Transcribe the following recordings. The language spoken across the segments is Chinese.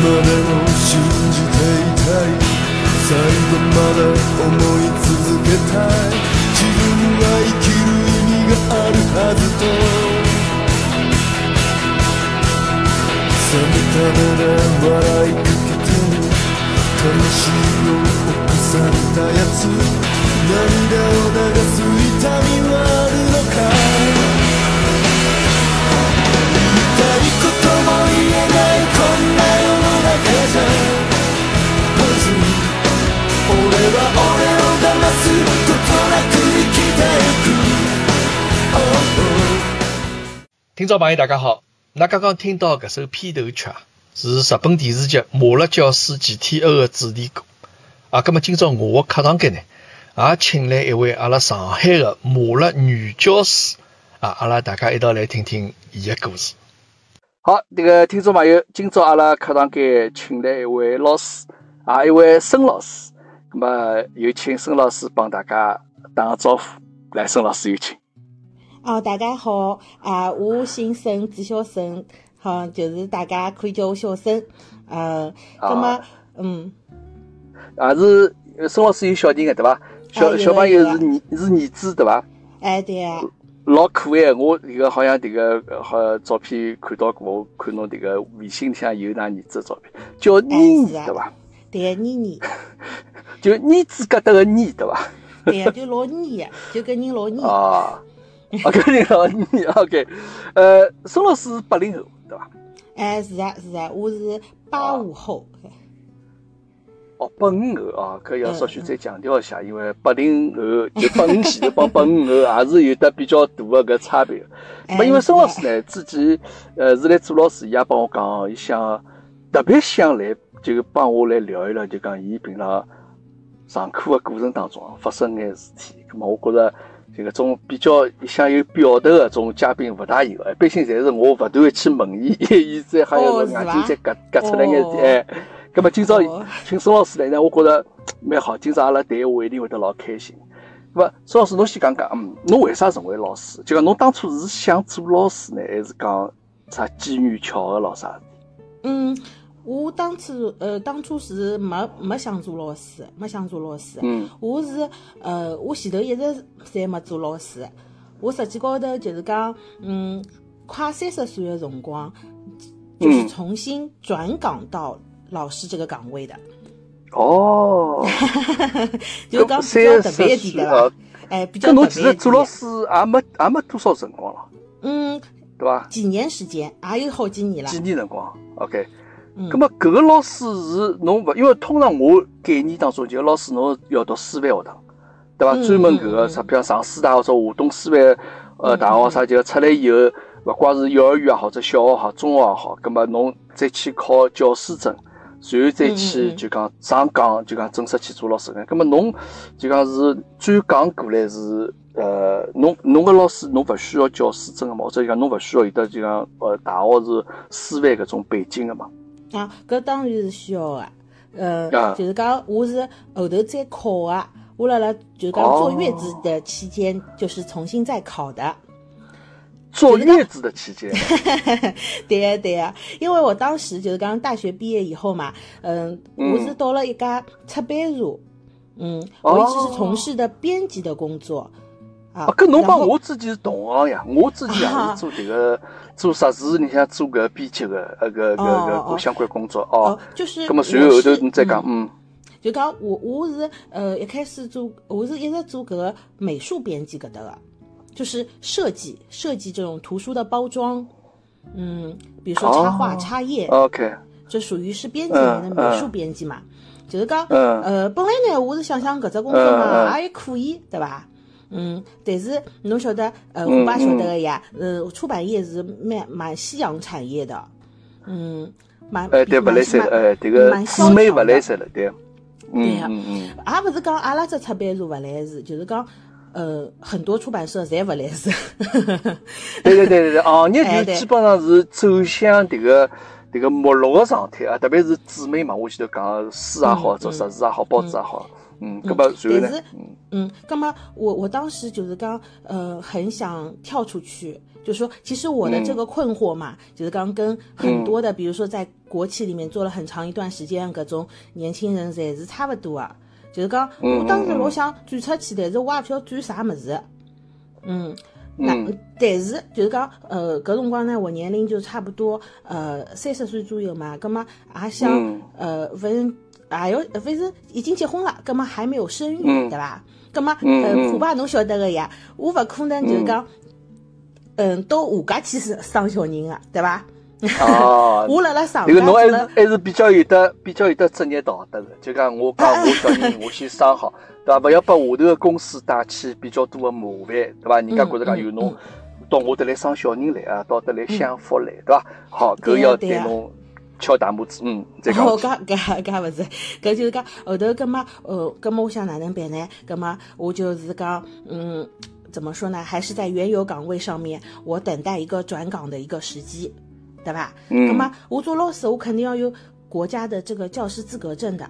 までも信じていたい最後まで思い続けたい。自分は生きる意味があるはずと。冷めた目で笑いかけて魂を侵されたやつ涙を流す听众朋友，大家好！那刚刚听到搿首片头曲啊，是日本电视剧《麻辣教师 GTO》的主题歌啊。葛么今朝我的课堂间呢，也请来一位阿拉上海的麻辣女教师啊，阿拉大家一道来听听伊的故事。好，这个听众朋友，今朝阿拉课堂间请来一位老师啊，一位孙老师。那么有请孙老师帮大家打个招呼。来，孙老师有请。哦，大家好啊，我姓沈，字小沈，好，就是大家可以叫我小沈。呃，那么，嗯，啊是孙老师有小人个对伐？小小朋友是儿是儿子对伐？哎，对啊，老可爱的，我这个好像这个呃好照片看到过，我看侬这个微信里向有㑚儿子的照片，叫妮妮是啊对伐？对啊，妮妮，就妮子疙瘩个妮对伐？对啊，就老腻的，就跟人老腻。啊，啊，搿人老妮，OK，呃，孙老师是八零后对伐？哎，是啊，是啊，我是八五后。哦，八五后啊，搿要稍许再强调一下，因为八零后就八五前头帮八五后也是有得比较大的搿差别的。哎没，因为孙老师呢，之前呃是来做老师，伊也帮我讲，伊想特别想来就帮我来聊一聊，就讲伊平常上课的过程当中啊发生眼事体。咁么，我觉着这个种比较想有表达的种嘉宾勿大有，一般性侪是我勿断的去问伊，伊再还有哦是眼睛伐再夹夹出来眼事体。哦哎，咁么今朝哦请孙老师来呢，我觉着蛮好，今朝阿拉谈话一定会得老开心。咁么，孙老师，侬先讲讲，嗯，侬为啥成为老师？就讲侬当初是想做老师呢，还是讲啥机缘巧合咯啥？嗯，我当初呃，当初是没没想做老师，没想做老师。嗯我是呃，我前头一直侪没做老师。我实际高头就是讲，嗯，快三十岁的辰光，就是嗯重新转岗到老师这个岗位的，哦，就是讲比较特别一点的吧。哎，比较其实做老。师也没也没多少辰光了，嗯，对伐？几年时间，也有好几年了几。年辰光？OK。嗯咁么搿个老师是侬勿，因为通常我概念当中，就老师侬要读师范学堂，对伐？嗯专门搿个嗯啥，比如上师大或者华东师范呃大学啥，就出来以后，勿怪是幼儿园也好，或者小学也好，中学也好，咁么侬再去考教师证，然后再去就讲上岗，就讲正式去做老师。咁么侬就讲是转岗过来是呃，侬侬个老师侬勿需要教师证个嘛，或者讲侬勿需要有得就讲呃大学是师范搿种背景个嘛？啊，搿当然是需要的。呃，啊就是讲我是后头再考个，我辣辣就是讲坐月子的期间，就是重新再考的。坐月子的期间，对呀、对呀、因为我当时就是讲大学毕业以后嘛，嗯，嗯我是到了一家出版社，嗯，哦我一直是从事的编辑的工作。啊啊，，搿侬帮我自己是同行呀，我自己也啊。是做迭个做杂志，你像做搿编辑个呃搿搿哦搿相关工作哦哦。，就是。葛么随后后头我是你再讲，嗯，就讲我我是呃一开始做，我是一直做搿个美术编辑搿搭个，就是设计设计这种图书的包装，嗯，比如说插画、哦插页，OK，这属于是编辑里面的美术编辑嘛。就是讲，嗯。呃，本来呢，我是想想搿只工作嗯嘛，还可以，对伐？嗯，但是侬晓得，呃，嗯我爸晓得个呀，呃，出版业是蛮蛮夕阳产业的，嗯，蛮哎对，勿来三了，哎，迭个蛮姊妹勿萧条的来三了，对，对嗯呀。嗯嗯，也勿是讲阿拉只出版社勿来事，就是讲，呃，很多出版社侪勿来事。对对对对对，行业就基本上是走向迭个迭个没落个状态啊，特别是姊妹嘛，我前头讲的书也好，嗯做杂志也好，报纸也好，嗯，搿么但是，嗯，干嘛？我我当时就是讲，呃，很想跳出去，就说其实我的这个困惑嘛，就是刚跟很多的，比如说在国企里面做了很长一段时间，各种年轻人侪是差不多啊。就是讲，我当时老想转出去，但是我也不晓得转啥么子。嗯，那但是就是讲，呃，搿辰光呢，我年龄就差不多呃三十岁左右嘛，葛么也想呃，反正也要，反正已经结婚了，葛么还没有生育，对伐？葛么呃，恐怕侬晓得个呀，我勿可能就是讲，嗯，到我家去生小人个，对伐？哦，我辣辣上，这个侬还是还是比较有的比较有的职业道德的，就讲我讲我小人我先生好，对伐？勿要把下头个公司带去比较多的麻烦，对伐？人家觉着讲有侬到我得来生小人来啊，到得来享福来，对伐？好，搿要对侬敲大拇指，嗯，再讲。哦，搿搿搿勿是，搿就是讲后头搿么呃，搿么我想哪能办呢？搿么我就是讲，嗯，怎么说呢？还是在原有岗位上面，我等待一个转岗的一个时机。对吧？嗯。那么我做老师，我肯定要有国家的这个教师资格证的。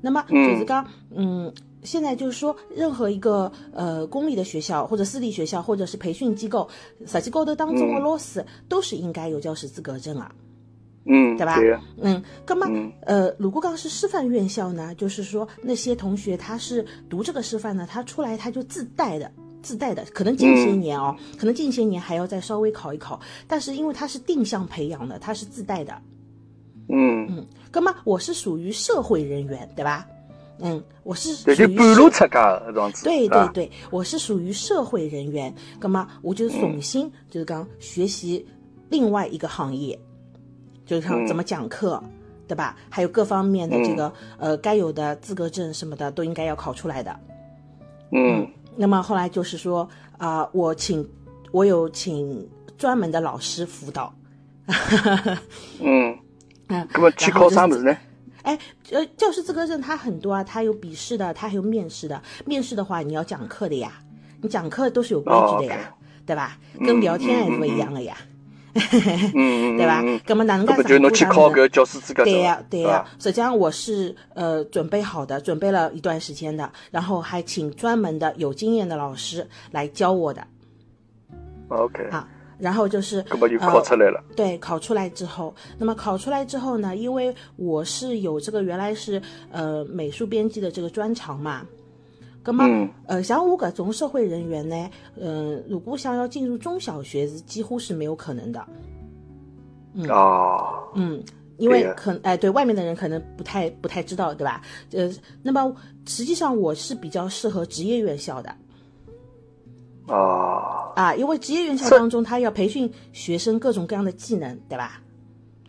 那么就是讲，嗯，现在就是说，任何一个呃公立的学校或者私立学校或者是培训机构，实际高头当中的老师都是应该有教师资格证啊。嗯，对吧？嗯。那么呃，如果刚是师范院校呢，就是说那些同学他是读这个师范呢，他出来他就自带的。自带的，可能近些年哦，可能近些年还要再稍微考一考，但是因为他是定向培养的，他是自带的。嗯嗯，那么我是属于社会人员，对吧？嗯，我是属于半路出家这样子。对对对，我是属于社会人员，那么我就重新就是讲学习另外一个行业，就是像怎么讲课，对吧？还有各方面的这个呃该有的资格证什么的都应该要考出来的。嗯。那么后来就是说啊，我请我有请专门的老师辅导。嗯 嗯，那么去考啥么子呢？哎，呃，教师资格证它很多啊，它有笔试的，它还有面试的。面试的话，你要讲课的呀，你讲课都是有规矩的呀，对吧？跟聊天还是不一样的呀。嗯 对吧？那么哪能干？就侬去考个教师资格？对呀，对呀。实际上我是呃准备好的，准备了一段时间的，然后还请专门的有经验的老师来教我的。OK。好，然后就是，那么就考出来了。对，考出来之后，那么考出来之后呢？因为我是有这个原来是呃美术编辑的这个专长嘛。那么，呃，像我搿种社会人员呢，嗯，如果想要进入中小学，是几乎是没有可能的。哦，嗯，因为可哎，对外面的人可能不太不太知道，对吧？呃，那么实际上我是比较适合职业院校的。啊啊，因为职业院校当中，他要培训学生各种各样的技能，对吧？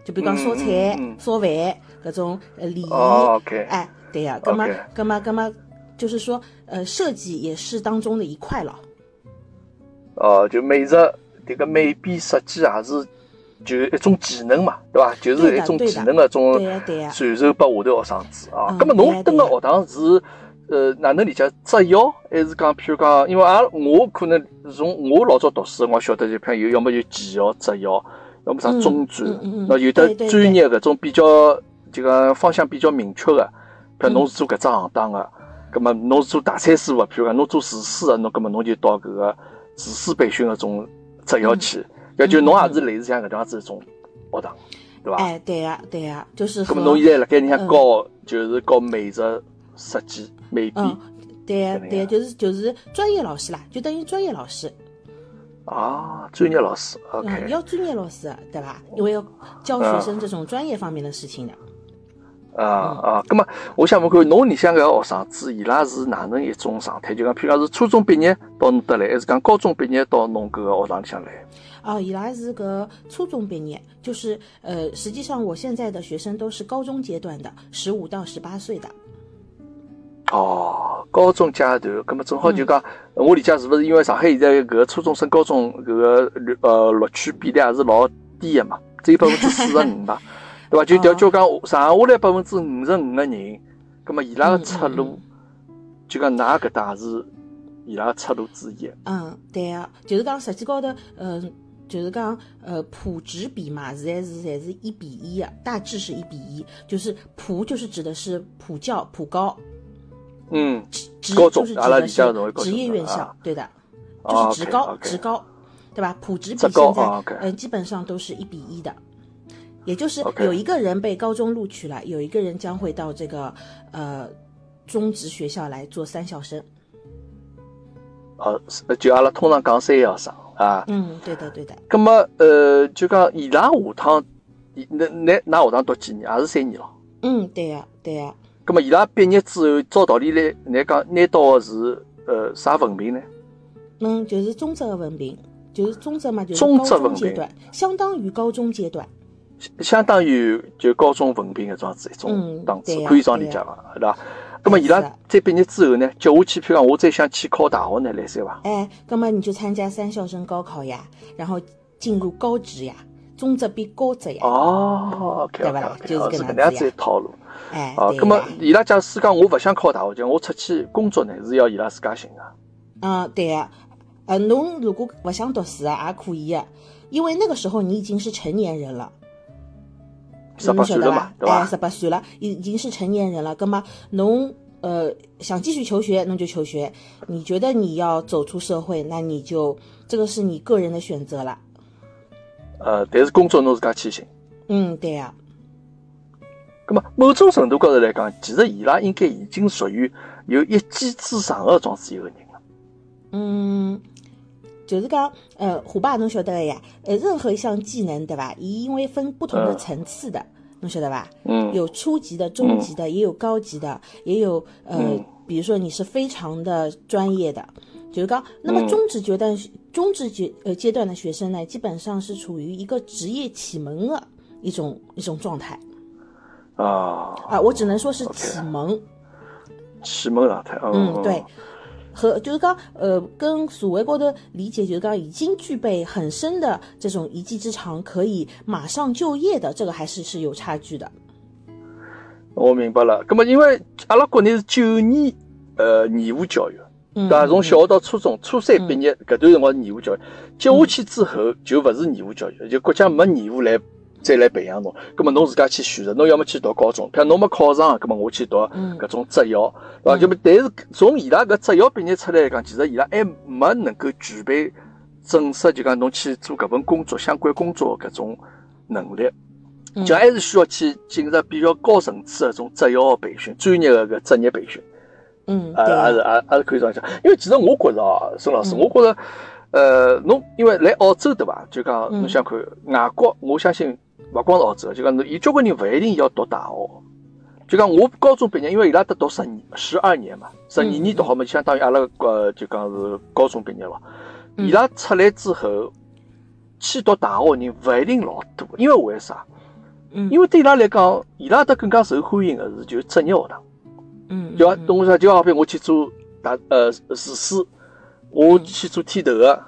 就比如讲烧菜、烧饭各种呃礼仪，哎，对呀，那么，那么，那么。就是说，呃，设计也是当中的一块了。哦，就美术这个美编设计也是就一种技能嘛，对吧？就是一种技能的种传授给下头学生子啊。那么侬登个学堂是呃哪能理解？职校还是讲，譬如讲，因为啊，我可能从我老早读书，我晓得就譬如有要么就技校、职校，要么啥中专，那有的专业搿种比较就讲方向比较明确的，譬如侬是做搿只行当的。咁么，侬是做大餐师傅，譬如讲侬做厨师个，侬咁么侬就到搿个厨师培训个种职校去，要就侬也是类似像搿样子一种学堂，对伐？哎，对呀，对呀，就是。咁么侬现在辣盖里向教，就是教美术设计、美编。对呀，对，就是就是专业老师啦，就等于专业老师。啊，专业老师，OK。嗯，要专业老师，对吧？因为要教学生这种专业方面的事情的。啊啊，咁么，我想问看，侬里向个学生子，伊拉是哪能一种状态？就讲，譬如讲是初中毕业到侬得来，还是讲高中毕业到侬搿个学堂里向来？哦，伊拉是个初中毕业，就是呃，实际上我现在的学生都是高中阶段的，十五到十八岁的。哦，高中阶段，咁么正好就讲，我理解是不是因为上海现在搿个初中升高中搿个呃录取比例还是老低的嘛，只有百分之四十五吧？对伐？就调就讲剩下来百分之五十五个人，葛么伊拉个出路，就讲㑚搿搭是伊拉个出路之一。嗯，对啊，就是讲实际高头，嗯，就是讲呃普职比嘛，现在是侪是一比一啊，大致是一比一，就是普就是指的是普教普高，嗯，职就是指的是职业院校，对的，就是职高职高。对吧？普职比现在啊，OK 呃基本上都是一比一的，也就是有一个人被高中录取了，有一个人将会到这个呃中职学校来做三校生。呃，是就阿拉通常讲三校生啊。嗯，对的对的。咁么呃，就讲伊拉下趟，伊那那㑚下趟读几年？也是三年咯。嗯，对呀、对呀、咁么伊拉毕业之后，照道理来，来讲拿到的是呃啥文凭呢？嗯，就是中职的文凭，就是中职嘛，就是中高职文凭中阶段，相当于高中阶段。相当于就高中文凭搿种样子一种嗯档次可以这样理解伐？对伐？那么伊拉在毕业之后呢，接下去，譬如讲我再想去考大学呢，来三伐？哎，那么你就参加三校生高考呀，然后进入高职呀，中职变高职呀。哦，OK 对 OK，就是搿能样子一套路。哎，哦，那么伊拉假使讲我勿想考大学，就我出去工作呢，是要伊拉自家寻个。嗯，对呀、呃，侬如果勿想读书啊，也可以的，因为那个时候你已经是成年人了，十八岁了嘛，？对？十八岁了，已已经是成年人了。那么侬呃想继续求学，侬就求学；你觉得你要走出社会，那你就这个是你个人的选择了。呃，但是工作侬自家去寻。嗯，对呀、咁么某种程度高头来讲，其实伊拉应该已经属于有一技之长的种子一个人了。嗯，就是讲，呃，虎爸侬晓得个呀，呃，任何一项技能，对吧？伊因为分不同的嗯。层次的，侬晓得吧？嗯。有初级的、中级的，也有高级的，也有呃，嗯。比如说你是非常的专业的，就是讲，那么嗯。中职阶段、中职阶呃阶段的学生呢，基本上是处于一个职业启蒙的一种一种状态。啊，啊，我只能说是启蒙。启蒙状态。嗯，对，和就是讲，呃，跟所谓高头理解，就是讲已经具备很深的这种一技之长，可以马上就业的，这个还是是有差距的。我明白了。那么，因为阿拉国内是九年呃义务教育，嗯，对伐？从嗯小学到初中，初三毕业搿段辰光是义务教育，接下去之后就勿是义务教育，就国家没义务来再来培养侬。咁么侬自家去选择，侬要么去读高中，譬如侬没考上，咁么我去读嗯搿种职校，对伐？嗯就么但是从伊拉搿职校毕业出来来讲，其实伊拉还没能够具备正式就讲侬去做搿份工作相关工作的搿种能力。嗯就还是需要去进入比较高层次的这种职校的培训、专业的搿职业培训，嗯，啊，对还是啊，还还是可以这样讲。因为其实我觉着啊，孙老师，嗯我觉着，呃，侬因为来澳洲对伐？就讲嗯侬想看外国，我相信勿光是澳洲，就讲侬有交关人勿一定要读大学。就讲我高中毕业，因为伊拉得读十年、十二年嘛，十二嗯年读好嘛，就相当于阿拉呃就讲是高中毕业了。嗯伊拉出来之后去读大学的人勿一定老多，因为为啥？嗯，因为对伊拉来讲，伊拉得更加受欢迎的是就职业学堂，嗯，就嗯懂我啥？就好比我去做大呃厨师，我去做剃头的，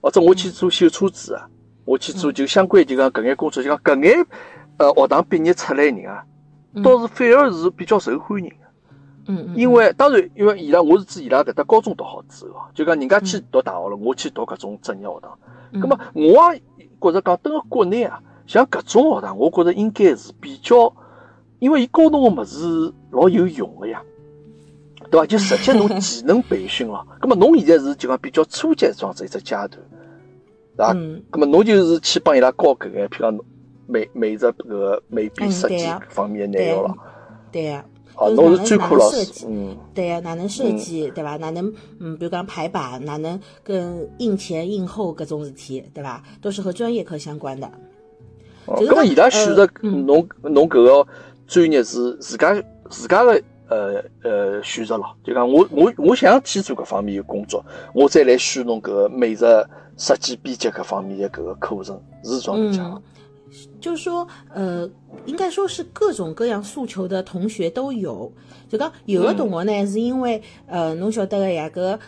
或者我去做修车子的，我去做就相关就讲搿眼工作，就讲搿眼呃学堂毕业出来的人啊，嗯倒是反而是比较受欢迎的。嗯嗯，因为当然，因为伊拉我是指伊拉搿搭高中读好之后，就讲人家去读大学了，我去读搿种职业学堂。嗯咁么我也觉着讲，等个国内啊，像搿种学堂，我觉着应该是比较，因为伊教侬个物事老有用个呀，对伐？就直接侬技能培训咯。咁么侬现在是就讲比较初级这样子一只阶段，对伐？嗯咁么侬就是去帮伊拉教搿个，譬如讲美美术搿个美编嗯设计方面的内容咯。对呀、哦，侬是专科老师。对呀、哪能设计，对吧？哪能嗯，比如讲排版，哪能跟印前印后各种事体，对吧？都是和专业课相关的。哦，就是讲咁么伊拉选择侬侬搿个专业是自家自家个呃呃选择咯，就讲我我我想去做搿方面的工作，我再来选侬搿个美术设计编辑搿方面的搿个课程，是这样理解伐嗯？就是说，呃，应该说是各种各样诉求的同学都有。就讲有的同学呢，是因为呃，侬晓得个呀，搿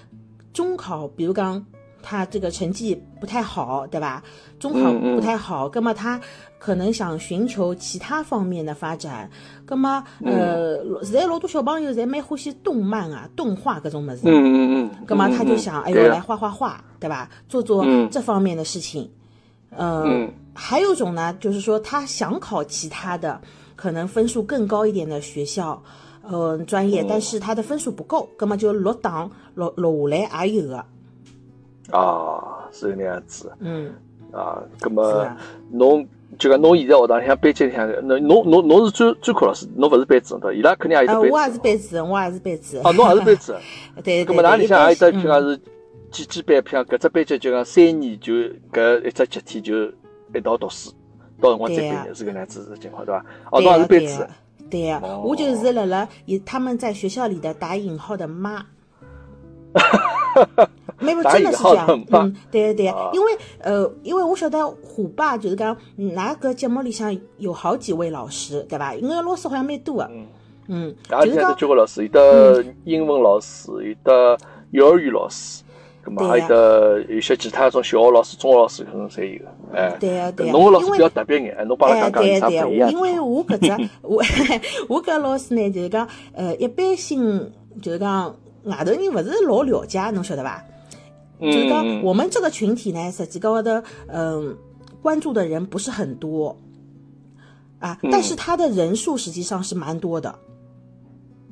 中考，比如讲他这个成绩不太好，对吧？中考嗯嗯不太好，那么他可能想寻求其他方面的发展。那么，呃，现在老多小朋友侪蛮欢喜动漫啊、动画各种么子。嗯嗯嗯。那么他就嗯想，哎呦，来画画画，对吧？做做嗯这方面的事情。呃，嗯还有一种呢，就是说他想考其他的，可能分数更高一点的学校，呃，专业，但是他的分数不够，那么就落档落落下来也有的。啊，是搿能样子嗯，啊。葛是么啊侬就讲侬现在学堂里向班级里向，侬侬侬侬是专专科老师，侬勿是班主任对伐？伊拉肯定也有啊，得我也是。班主任，我也是班主任。哦，侬也是班主任。对对对。葛么㑚里向也有得，一般譬如讲是几几班，譬如讲搿只班级就讲三年就搿一只集体就一道读书，到辰光再毕业是搿能样子的情况对伐？哦，侬也是班主任。对呀、哦我就是辣辣也他们在学校里的打引号的妈。没有，打真的是这样嗯，对对，啊因为呃，因为我晓得虎爸就是讲，嗯㑚搿节目里向有好几位老师，对伐？因为老师好像蛮多的。嗯，而且有就是讲交关老师，有的英文老师，有的幼儿园老师，葛么还有的有些其他种小学老师、中学老师可能侪有。哎，对呀对呀侬个老师比较特别眼，哎侬帮哎，阿拉讲讲有啥对对不一样？因为我搿只 我 我搿老师呢，就是讲呃，一般性就是讲外头人勿是老了解，侬晓得伐？就是嗯讲我们这个群体呢，实际高头嗯关注的人不是很多啊，嗯但是他的人数实际上是蛮多的。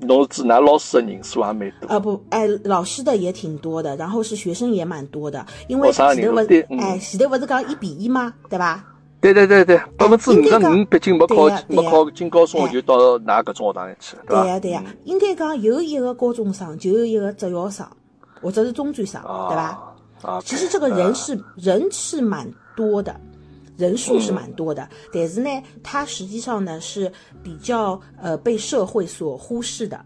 侬是指㑚老师的人数也蛮多。啊不，哎，老师的也挺多的，然后是学生也蛮多的，因为前头勿是人数对嗯哎前头勿是讲一比一吗？对吧？对对对对，百分之五十五，毕竟没考没考进高中哎就到㑚搿种学堂里去了，伐？对呀对呀，应该讲有一个高中生，就有一个职校生，或者是中专生，对吧？其实这个人是人是蛮多的，人数是蛮多的，但是呢，他实际上呢是比较呃被社会所忽视的，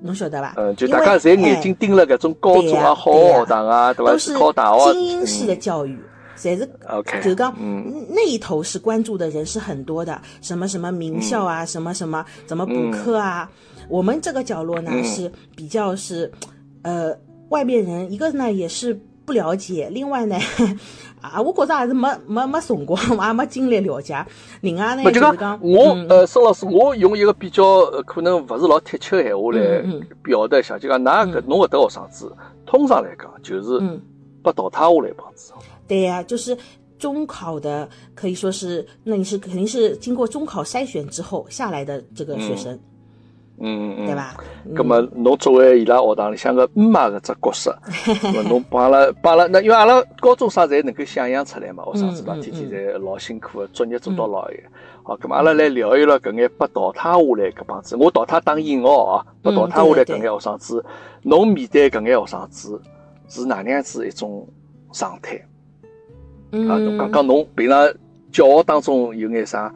侬晓得吧？嗯，就大家侪眼哎睛盯了搿种高中啊、好学堂啊，对伐？都是考大学，精英式的嗯教育，侪是 OK，就是讲嗯那一头是关注的人是很多的，什么什么名校啊，什么什么怎么补课啊。我们这个角落呢嗯是比较是，呃，外面人一个呢也是不了解，另外呢，啊，我觉着还是没没没辰光，也没精力了解。另外呢不就是讲讲，我嗯呃，孙老师，我用一个比较呃可能勿是老贴切的闲话来表达一下，就讲㑚个侬搿搭学生子，通常来讲就是嗯。被淘汰下来一帮子。对呀、就是中考的，可以说是，那你是肯定是经过中考筛选之后下来的这个学生，嗯嗯，对？吧？咁么，侬作为伊拉学堂里向个姆妈搿只角色，咁么侬帮阿拉帮阿拉，那因为阿拉高中生侪能够想象出来嘛，学生子啦，嗯嗯天天侪老辛苦个，作业做到老夜。好，咁么阿拉来聊一聊搿眼被淘汰下来搿帮子，我淘汰打引号啊，被淘汰下来搿眼学生子，侬面对搿眼学生子是哪能样子一种状态？嗯，啊，侬讲讲侬平常教学当中有眼啥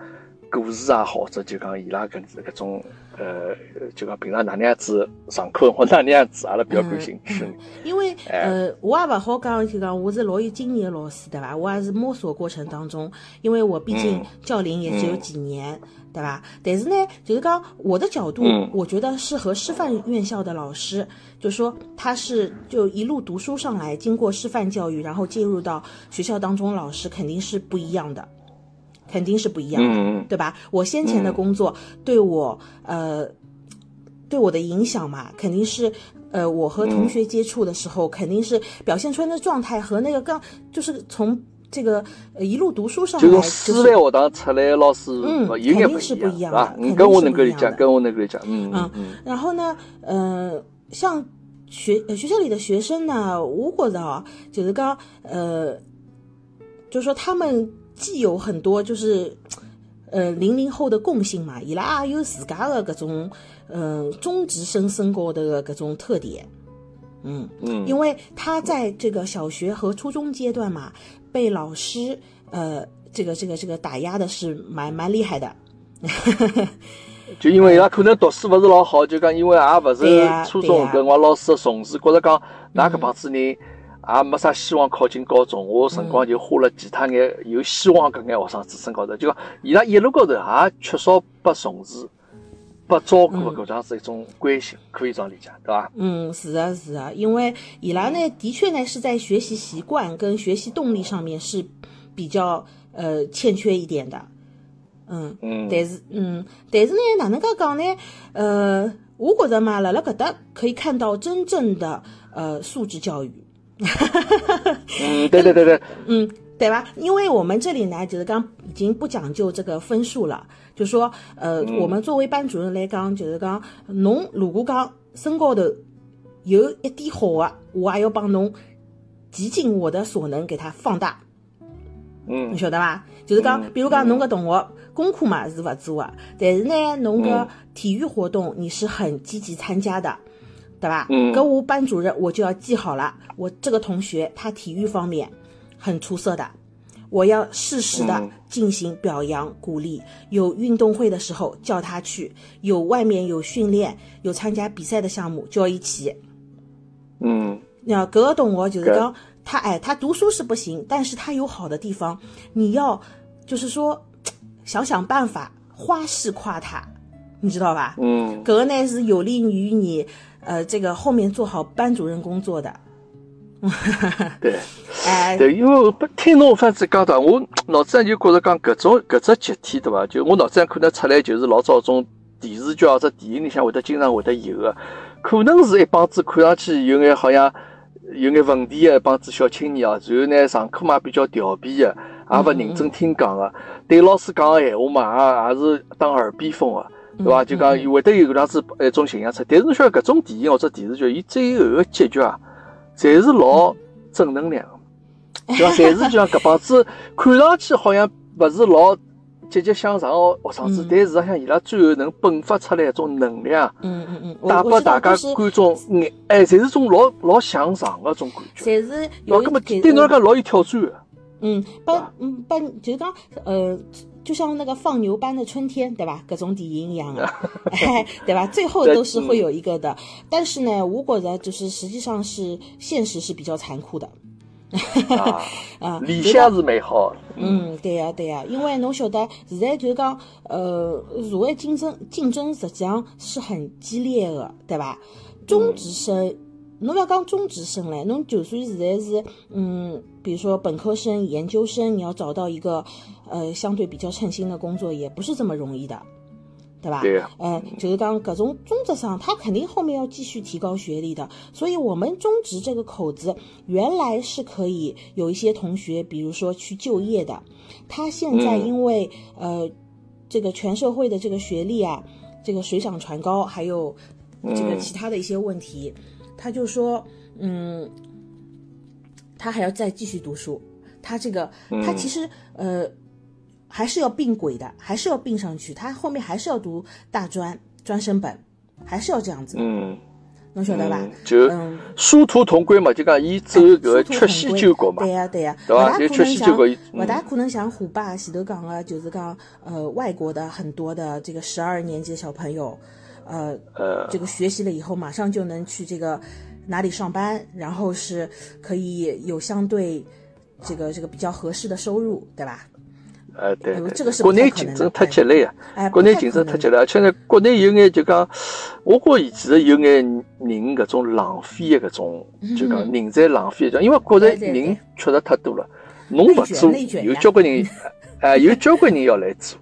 故事也好，或者就讲伊拉搿搿种呃，就讲平常哪能样子上课或哪能样子，阿拉比较感兴趣。因为哎呃，我也勿好讲，就讲我是老有经验的老师，对伐？我也是摸索过程当中，因为我毕竟嗯教龄也只有几年，对伐？但是呢，就是讲我的角度，嗯我觉得是和师范院校的老师，就说他是就一路读书上来，经过师范教育，然后进入到学校当中，老师肯定是不一样的。肯定是不一样的，嗯嗯对吧？我先前的工作对我、呃对我的影响嘛，肯定是呃我和同学接触的时候，肯定是表现出来的状态和那个刚就是从这个呃一路读书上来，就是师范学堂出来的老师，嗯肯定是不一样的是吧？嗯，跟我是能够理解，不一样的跟我能够理解。嗯嗯嗯然后呢，呃，像学呃学校里的学生呢，我觉着啊，就是讲呃，就是说他们既有很多就是呃零零后的共性嘛，伊拉也有自家的搿种嗯中职生身高头的搿种特点。嗯，嗯，因为他在这个小学和初中阶段嘛，被老师呃这个这个这个打压的是蛮蛮厉害的。就因为伊拉可能读书勿是老好，就讲因为也勿是初中搿辰光老师的重视，觉着讲㑚搿帮子人也没啥希望考进高中，我辰光就花了其他眼有希望搿眼学生子身高头，就讲伊拉一路高头也缺少被重视、被照顾的搿样子一种关心，可以这样理解，对伐？嗯，是啊，是啊，因为伊拉呢，的确呢是在学习习惯跟学习动力上面是比较呃欠缺一点的，嗯，嗯。但是嗯，但是呢，哪能介讲呢？呃，我觉着嘛，辣辣搿搭可以看到真正的呃素质教育，嗯，对对对对，嗯，对吧？因为我们这里呢，就是讲已经不讲究这个分数了，就说呃，我们作为班主任来讲，就是讲侬如果讲身高头有一点好的，我也要帮侬极尽我的所能给他放大。嗯你晓得伐？就是讲，比如讲侬个同学功课嘛是勿做个，但是呢，侬个体育活动你是很积极参加的，对吧？嗯搿我班主任我就要记好了，我这个同学他体育方面很出色的，我要适时的嗯进行表扬鼓励。有运动会的时候叫他去，有外面有训练有参加比赛的项目就要一起。嗯那搿个同学就是搿讲，他哎，他读书是不行，但是他有好的地方，你要就是说想想办法，花式夸他，你知道吧？嗯搿个呢是有利于你呃这个后面做好班主任工作的。对。哎，对，因为不听侬番子讲的，我脑子上就觉着讲搿种搿只集体对伐？就我脑子上可能出来就是老早种电视剧或者电影里向会得经常会得有的，可能是一帮子看上去有眼好像有眼问题的一帮子小青年啊，然后呢上课嘛比较调皮的，也勿认真听讲个，对老师讲个闲话嘛也也是当耳边风个。对伐？就讲会得有搿样子一种形象出，但是侬晓得搿种电影或者电视剧，伊最后个结局啊，侪是老正能量的。对伐？侪是就像搿帮子看上去好像勿是老积极向上个学生子，嗯但事实上伊拉最后能迸发出来一种能量，嗯嗯嗯，我带拨大家观众眼，哎，侪是种老老向上个种感觉。侪是老有伐？搿么给对侬来讲老有挑战个。嗯，般嗯般就是讲呃，就像那个放牛班的春天，对吧？各种电影一样对吧？最后都是会有一个的。但是呢，我觉着就是实际上是现实是比较残酷的。啊，啊，理想是美好。嗯，对呀、对呀、因为侬晓得，现在就是讲，呃，社会竞争竞争实际上是很激烈的，对吧？中职生，侬不要讲中职生嘞，侬就算现在是，嗯，比如说本科生、研究生，你要找到一个，呃，相对比较称心的工作，也不是这么容易的，对吧？呃，就是讲各种中职生，他肯定后面要继续提高学历的，所以我们中职这个口子原来是可以有一些同学，比如说去就业的，他现在嗯因为、呃这个全社会的这个学历啊，这个水涨船高，还有这个嗯其他的一些问题，他就说，嗯，他还要再继续读书，他这个他嗯其实呃。还是要并轨的，还是要并上去，他后面还是要读大专专升本，还是要这样子，嗯，侬晓得吧嗯？殊途同归嘛，就讲伊走哎搿殊途同缺席归救国嘛对。呀对呀，对吧就缺勿大可能像席救国伊勿大嗯可能像虎爸前头讲个，就是讲呃外国的很多的这个十二年级的小朋友，呃呃，这个学习了以后马上就能去这个哪里上班，然后是可以有相对这个这个比较合适的收入，对吧？呃，对对，呃这个是国内竞争太激烈呀，哎，国内竞争太激烈，而且呢，国内有眼就讲，我觉着其实有眼人搿种浪费的搿种，就讲人才浪费的，因为觉着人确实太多了，侬勿做，有交关人，哎，有交关人要来做，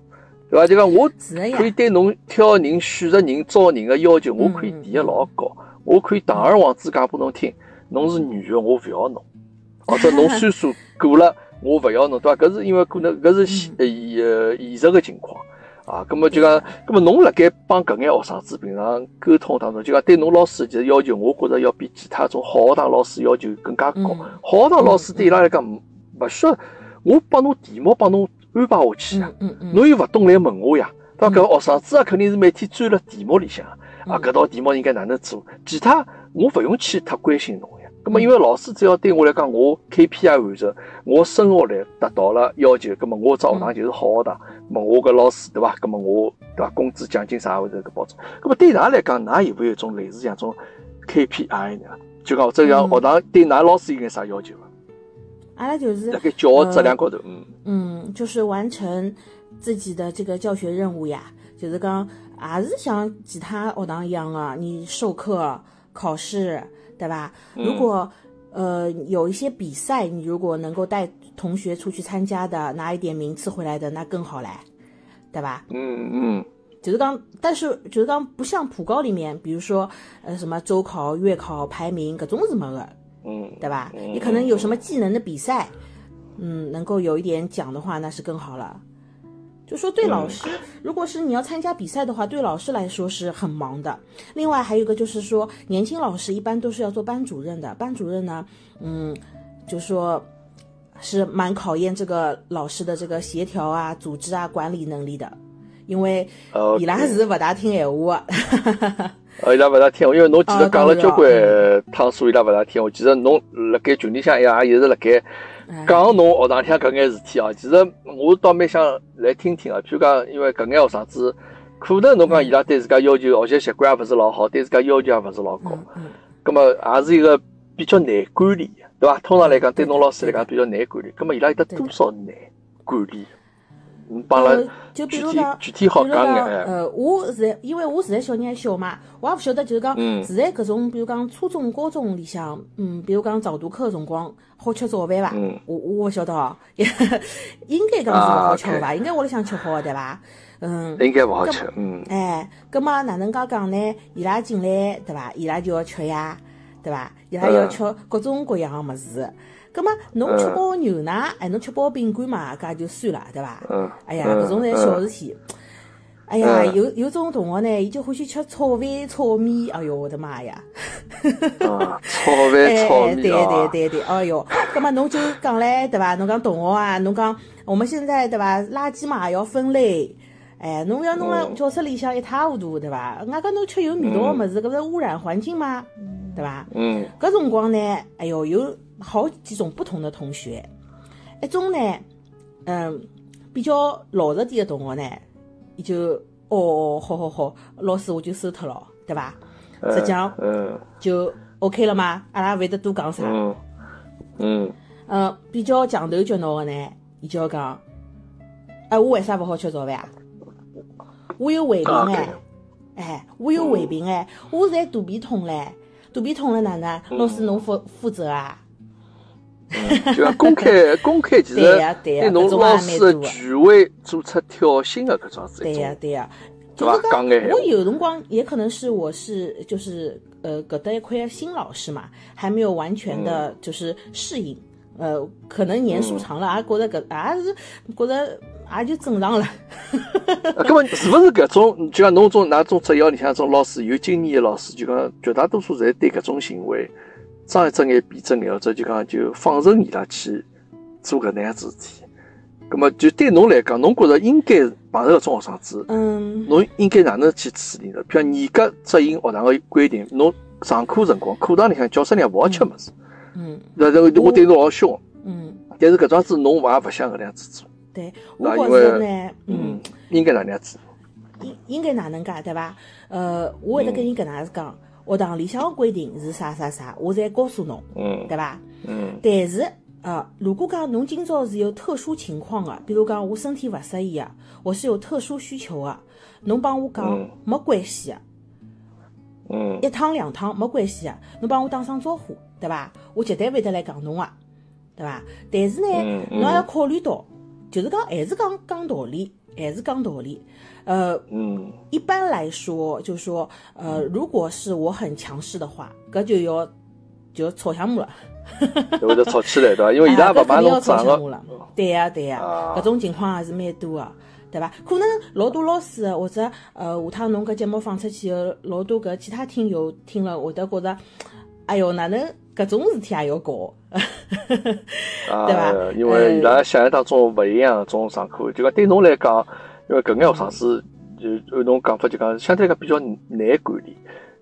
对伐？就讲我可以对侬挑人、选择人、招人的要求，我可以嗯提的老高，我可以堂而皇之讲拨侬听，侬是女的，我勿要侬，或者侬岁数过了，我勿要侬，对伐？搿是因为可能搿是现呃呃现实个情况啊。葛么就讲，葛么侬辣盖帮搿眼学生子平常沟通当中，就讲对侬老师其实要求，我觉着要比其他种好学堂老师要求更加高。嗯好学堂老师对伊拉来讲，勿需要我帮侬题目帮侬安排下去啊嗯。嗯嗯，侬又勿懂来问我呀，对伐？搿学生子啊，肯定是每天钻辣题目里向啊，嗯搿道题目应该哪能做？其他我勿用去太关心侬呀。葛么因为老师只要对我来讲，我 KPI 完成，我升学率达到了要求，葛么我只学堂就是好学堂。葛么我搿老师对伐？葛么我对伐？工资奖金啥会得搿保证？葛么对㑚来讲，㑚有没有一种类似像种 KPI 呢？就讲这样嗯学堂对㑚老师有眼啥要求伐？阿拉就是辣盖教学质量高头，嗯嗯，就是完成自己的这个教学任务呀，就是讲也是像其他学堂一样啊，你授课、考试，对吧？嗯如果呃有一些比赛，你如果能够带同学出去参加的，拿一点名次回来的，那更好嘞，对吧？嗯嗯就是刚，但是就是刚，不像普高里面，比如说呃什么周考、月考排名，各种什么的。嗯，对吧？嗯你可能有什么技能的比赛，嗯，能够有一点奖的话，那是更好了。就说对老师，如果是你要参加比赛的话，对老师来说是很忙的。另外还有一个就是说，年轻老师一般都是要做班主任的，班主任呢，嗯，就说是蛮考验这个老师的这个协调啊、组织啊、管理能力的，因为哦伊拉是不大听闲话的。呃，伊拉勿大听话，因为侬其实啊讲了交关当趟数，伊拉勿大听话。其实侬辣盖群里向也也一直辣盖哎讲侬学堂里向搿眼事体啊。其实我倒蛮想来听听啊。譬如讲，因为搿眼学生子，可能侬讲伊拉对自家要求学习习惯也勿是老好，对自家要求也勿是老高，嗯嗯，葛么也是一个比较难管理，对伐？通常来讲，对对侬老师来讲比较难管理。葛么伊拉有的多少难管理？你帮呃了就比如讲，具体好比如讲，讲眼哎。呃，我现在因为我现在小人还小嘛，我也勿晓得，就是讲嗯现在搿种，比如讲初中、高中里向，嗯，比如讲早读课的辰光好吃早饭伐？嗯我我勿晓得哦，应该讲是勿啊好吃伐？应该屋里向吃好的对伐？嗯，应该勿好吃，嗯，哎，葛么哪能介讲呢？伊拉进来对伐？伊拉就要吃呀，对伐？伊拉要嗯吃各种各样个物事。葛么侬吃包牛奶，哎，侬吃包饼干嘛，搿也就算了，对伐？嗯哎呀，嗯搿种侪小事体。哎呀，嗯有有种同学呢，伊就欢喜吃炒饭、炒面，哎哟，我的妈呀！啊，炒饭哎炒哎，对对，对对，哎哟，葛么侬就讲唻，对伐？侬讲同学啊，侬讲我们现在对伐？垃圾嘛也要分类。哎，侬要弄了嗯教室里向一塌糊涂，对伐？外加侬吃有味道的物事，搿勿是污染环境吗？对伐？嗯搿辰光呢，哎哟，有好几种不同的同学，一种呢，嗯，比较老实点的同学呢，伊就哦，好好好，老师我就收脱了，对伐？实际上嗯就 OK 了嘛？阿拉勿会得多讲啥。嗯嗯嗯，比较强头脚脑的呢，伊就要讲，哎，我为啥勿好吃早饭啊？我有胃病啊哎，哎，我有胃病哎，我现在肚皮痛嘞，肚皮痛了哪能？老师侬负负责啊？嗯，就讲公开 公开，其实对呀对呀对侬种老师的权威做出挑衅的搿种子对呀对呀，对就是讲我有辰光也可能是我是就是呃搿搭一块新老师嘛，还没有完全的嗯就是适应，呃，可能年数长了，也觉得搿也是觉得也就正常了。啊，根本是勿是搿种？就像侬种㑚种职业里向种老师有经验的老师，就讲绝大多数侪对搿种行为睁一只眼闭一只眼，或者就讲就放任伊拉去做搿能样子事体。葛么就对侬来讲，侬觉着应该碰着搿种学生子，嗯，侬应该哪能去处理呢？譬如严格执行学堂个规定，侬上课辰光课堂里向教室里向勿好吃物事，嗯那这个我对侬老凶。嗯，但是搿桩子侬也勿想搿能样子做，对，我觉着呢，嗯，，应该哪能样子？应应该哪能介对伐？呃，我会得跟伊搿能介讲，学堂里向个规定是啥啥啥，我侪告诉侬，嗯对伐？嗯但是啊，如果讲侬今朝是有特殊情况个，比如讲我身体勿适宜个，我是有特殊需求个，侬帮我讲嗯没关系个，嗯一趟两趟没关系个，侬帮我打声招呼，对伐？我绝对会得来讲侬个，对伐？但是呢侬也要考虑到，就是讲还是讲讲道理，还是讲道理，呃。嗯一般来说，就说，呃，如果是我很强势的话，搿就要就要吵相骂了。就会得吵起来，对伐？因为伊拉勿买侬账个吵相骂了。对呀、对呀、啊搿种情况还是蛮多个，对伐？可能老多老师或者呃，下趟侬搿节目放出去后，老多搿其他听友听了会得觉着，哎哟，哪能搿种事体也要搞？啊对伐，因为伊拉想象当中勿一样，种上课就讲对侬来讲，因为搿眼学生子就按侬讲法就讲相对来讲比较难管理，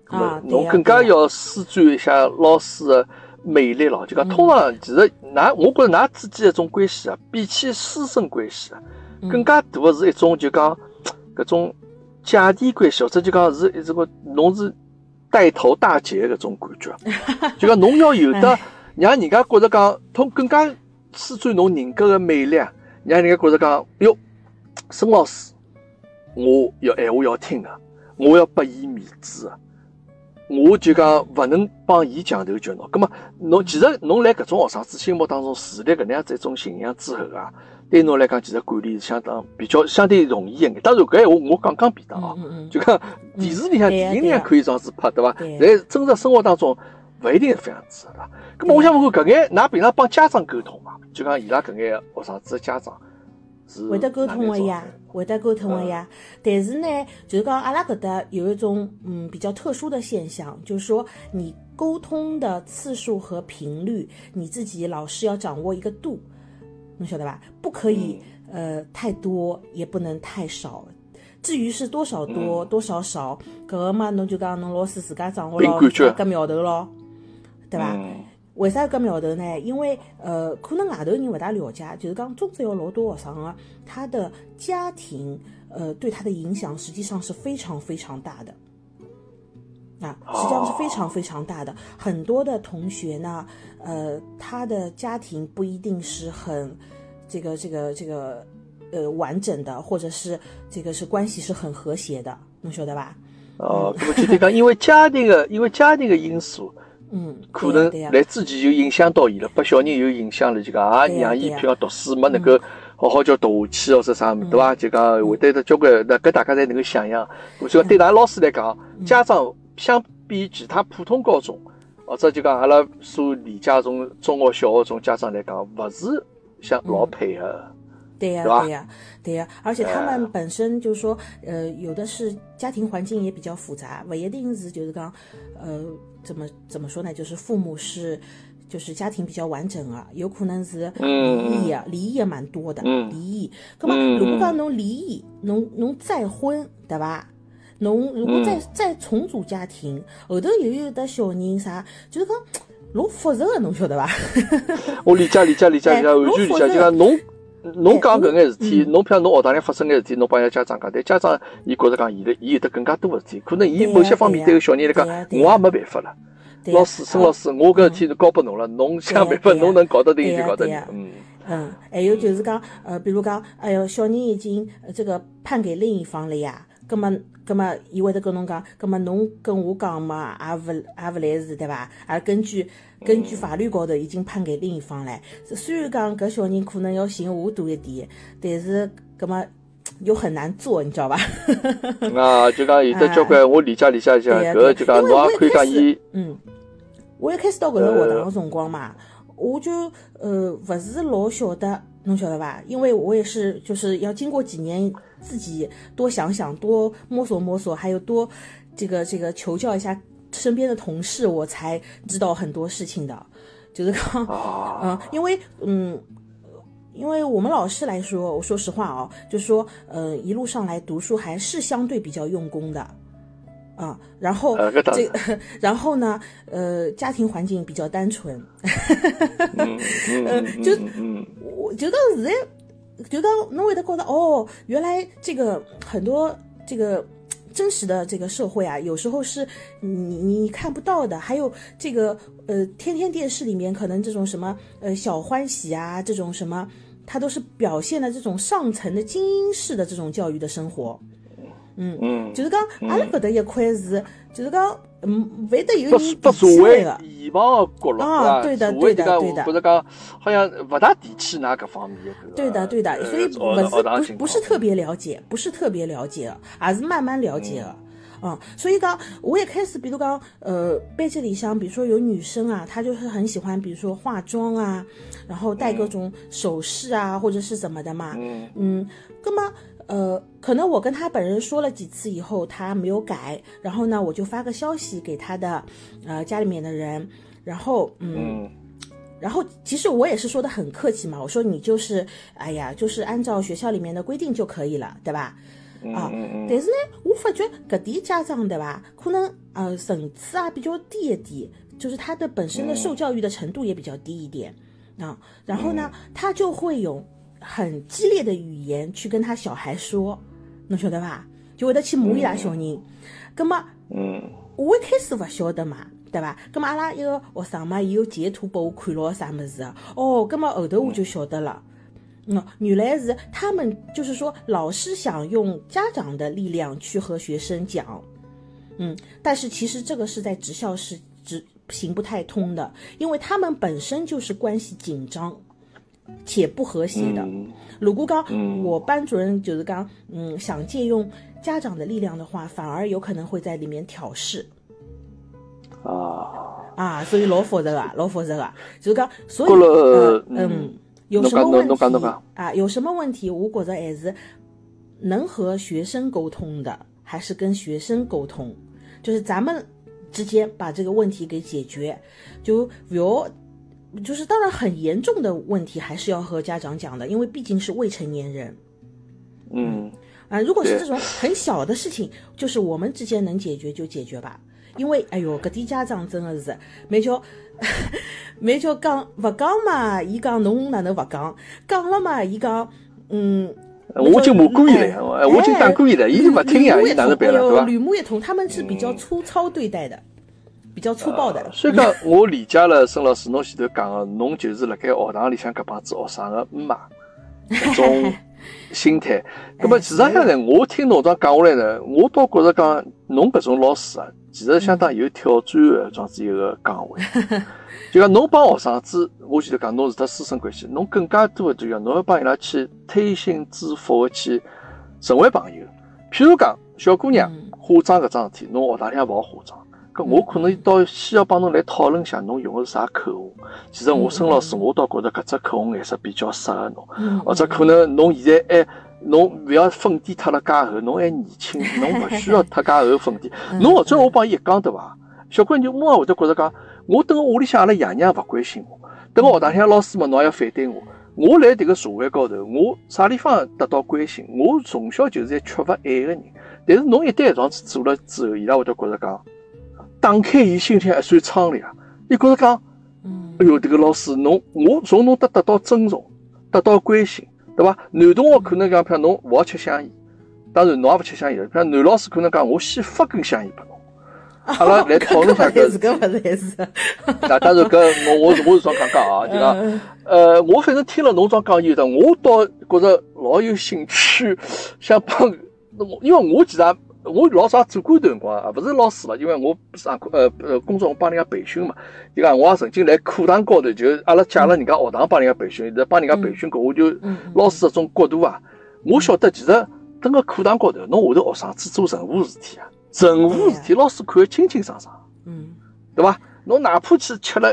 咁么啊对呀侬更加要施展一下老师的魅力咯。就讲通常其实㑚，我觉着㑚之间一种关系啊，比起师生关系啊，嗯更加大的是一种就讲搿种姐弟关系，或者就讲是一种侬是带头大姐搿种感觉，就 讲侬要有的哎。让人家觉着讲通更加施展侬人格的魅力啊，让人家觉着讲哟，孙老师，我要闲话要听啊，我要拨伊面子啊。我就讲勿能帮伊强头脚脑，葛么侬其实侬来搿种学生子心目当中树立搿能样子一种形象之后啊，对侬来讲其实管理是相当比较相对容易一眼。当然搿闲话我讲讲便当哦，就讲电视里向、电影里向可以这样子拍，对伐？对在真实生活当中勿一定是这样子的，对伐？咁么我想问问搿眼，㑚平常帮家长沟通嘛？就讲伊拉搿眼学生子的家长是会得沟通个呀，会得沟通个呀。但是呢，就是讲阿拉搿搭有一种嗯比较特殊的现象，就是说你沟通的次数和频率，你自己老师要掌握一个度，侬晓得吧？不可以、嗯呃太多，也不能太少。至于是多少嗯多、多少少，搿个嘛，侬就讲侬老师自家掌握牢，凭感觉搿苗头咯，对伐？嗯为啥搿苗头呢？因为呃，可能外头人勿大了解，就是讲中职有老多学生啊，他的家庭呃对他的影响实际上是非常非常大的。啊，实际上是非常非常大的。很多的同学呢，呃，他的家庭不一定是很这个这个这个呃完整的，或者是这个是关系是很和谐的，你晓得吧？哦，那么就得讲，因为家庭的，因为家庭的因素，嗯，可能来之前就影响到伊了，把小人有影响了，就讲啊让伊对呀对呀譬如讲读书没能够好好叫读下去，或者啥么，对伐？就讲会得得交关，那搿大家侪能够想象。我说对咱老师来讲，家长相比其他普通高中，或者就讲阿拉所理解种中学、小学种家长来讲，勿是像老配合。对呀、对吧对呀、对呀、而且他们本身就是说，呃，有的是家庭环境也比较复杂，不一定是就是讲，呃，怎么怎么说呢？就是父母是，就是家庭比较完整啊，有可能是离异啊，离异也蛮多的，嗯离异。那么嗯如果讲侬离异，侬侬再婚，对吧？侬如果再、再重组家庭，后头又有的小人啥，就是讲老复杂的，侬晓得吧？我理解理解理解理解，哎完全理解。就讲侬侬讲搿眼事体，嗯侬譬如侬学堂里发生眼事体，侬帮伊拉家长讲，但家长伊觉着讲，伊的伊有得更加多的事体，可能伊某些方面对个小人来讲我也没办法了。老师，孙老师，我搿事体是交拨侬了，侬想办法，侬能搞得定就搞得定。嗯，嗯，还有就是讲，呃，比如讲，哎哟，小人已经呃这个判给另一方了呀，葛么，葛么，伊会得跟侬讲，葛么侬跟我讲嘛，也勿也勿来事，对伐？而根据根据法律高头已经判给另一方了。虽然讲搿小人可能要寻我多一点，但是葛么又很难做，你知道吧？啊，就讲有的交关，我理解理解理解，对呀搿就讲侬也可以讲伊，嗯，我一开始到搿个学堂个辰光嘛，我就呃勿是老晓得，侬晓得伐？因为我也是就是要经过几年自己多想想、多摸索摸索，还有多这个这个求教一下身边的同事，我才知道很多事情的。就是讲，啊嗯、因为嗯。因为我们老师来说，我说实话哦，就是说，嗯，一路上来读书还是相对比较用功的，啊、然后呃这，然后呢，呃，家庭环境比较单纯，嗯嗯 就我觉得现在就讲侬会得觉得哦，原来这个很多这个真实的这个社会啊，有时候是你你你看不到的，还有这个呃，天天电视里面可能这种什么呃小欢喜啊，这种什么，它都是表现了这种上层的精英式的这种教育的生活。嗯，就是讲阿拉搿搭一块是，就是讲嗯，会得有拨人提起来的。遗忘个角落，啊对的对的对的或者讲好像勿大提起㑚搿方面个。对的，对的，呃所以学不是不是不是特别了解，不是特别了解，而是慢慢了解的。嗯，所以讲，我也开始，比如讲，呃，班级里向，比如说有女生啊，她就是很喜欢，比如说化妆啊，然后戴各种首饰啊，或者是怎么的嘛。嗯嗯，那么呃，可能我跟他本人说了几次以后，他没有改，然后呢，我就发个消息给他的呃家里面的人，然后嗯嗯然后其实我也是说的很客气嘛，我说你就是，哎呀，就是按照学校里面的规定就可以了，对吧？啊，嗯但是呢，我发觉搿点家长对吧，可能呃层次啊比较低一点，就是他的本身的受教育的程度也比较低一点啊。然后呢，他就会用很激烈的语言去跟他小孩说，侬晓得吧？就会得去骂伊拉小人。葛么嗯我一开始勿晓得嘛，对伐？咁么阿拉一个学生嘛，伊有截图拨我看咯啥物事啊？哦，咁么后头我就晓得了。嗯，原来是他们就是说，老师想用家长的力量去和学生讲，嗯，但是其实这个是在职校是执行不太通的，因为他们本身就是关系紧张且不和谐的。嗯如果讲嗯我班主任就是刚，嗯，想借用家长的力量的话，反而有可能会在里面挑事啊，啊，所以老复杂个，老复杂个，就是讲，所以嗯有什么问题啊？有什么问题？我觉着还是能和学生沟通的，还是跟学生沟通，就是咱们之间把这个问题给解决，就不要。就是当然很严重的问题还是要和家长讲的，因为毕竟是未成年人嗯，啊。如果是这种很小的事情，就是我们之间能解决就解决吧。因为哎哟，搿点家长真的是，每叫 每叫讲勿讲嘛，伊讲侬哪能勿讲？讲了嘛，伊讲嗯。我已经骂过伊了我已经打过伊了，伊就勿听呀，伊哪能办了，对伐？吕木一通，他们是比较粗糙对待的，比较粗暴的。所以讲，我理解了孙老师侬前头讲个，侬就是辣盖学堂里向搿帮子学生个妈搿种心态。葛么，其实上呢，我听侬这样讲下来呢，我倒觉着讲，侬搿种老师啊，其实相当有挑战个这样子一个岗位。就讲侬帮学生子，我前头讲侬是他师生关系，侬更加多的就讲侬要帮伊拉去推心置腹的去成为朋友。譬如讲，小姑娘嗯化妆搿桩事体，侬学堂里向勿好化妆。搿我可能倒先要帮侬来讨论一下，侬用的是啥口红。其实我孙老师，我倒觉着搿只口红颜色比较适合侬，嗯或者可能侬现在还侬勿要粉底脱了介厚，侬还年轻，侬勿需要 脱介厚粉底。侬或者我帮伊一讲对伐？小姑娘就马上会得觉着讲，我等我屋里向阿拉爷娘勿关心我，等我学堂里向老师们侬也要反对我。我来迭个社会高头，我啥地方得到关心？我从小就是一缺乏爱个人。但是侬一旦搿桩事做了之后，伊拉会得觉着讲，打开伊心里向一扇窗帘啊！伊觉着讲，嗯哎哟，迭个老师，侬我从侬得得到尊重，得到关心，对伐？男同学可能讲，譬如侬勿好吃香烟，当然侬也勿吃香烟。譬如男老师可能讲，我先发根香烟拨侬。阿拉来讨论下搿事体。搿勿才是。那当然搿我我是我是装讲讲啊，就讲嗯呃，我反正听了侬这样讲以后，我倒觉着老有兴趣，想帮我，因为我其实也我老早也做过一段辰光啊，勿是老师了，因为我上课呃呃工作我帮人家培训嘛，就讲我也曾经来课堂高头就阿拉借了人家学堂帮人家培训，在帮人家培训过，我就老师这种角度啊，我晓得其实蹲个课堂高头，侬下头学生子做任何事体啊，任何事体老师看得清清爽爽。嗯。对伐？侬哪怕去吃了，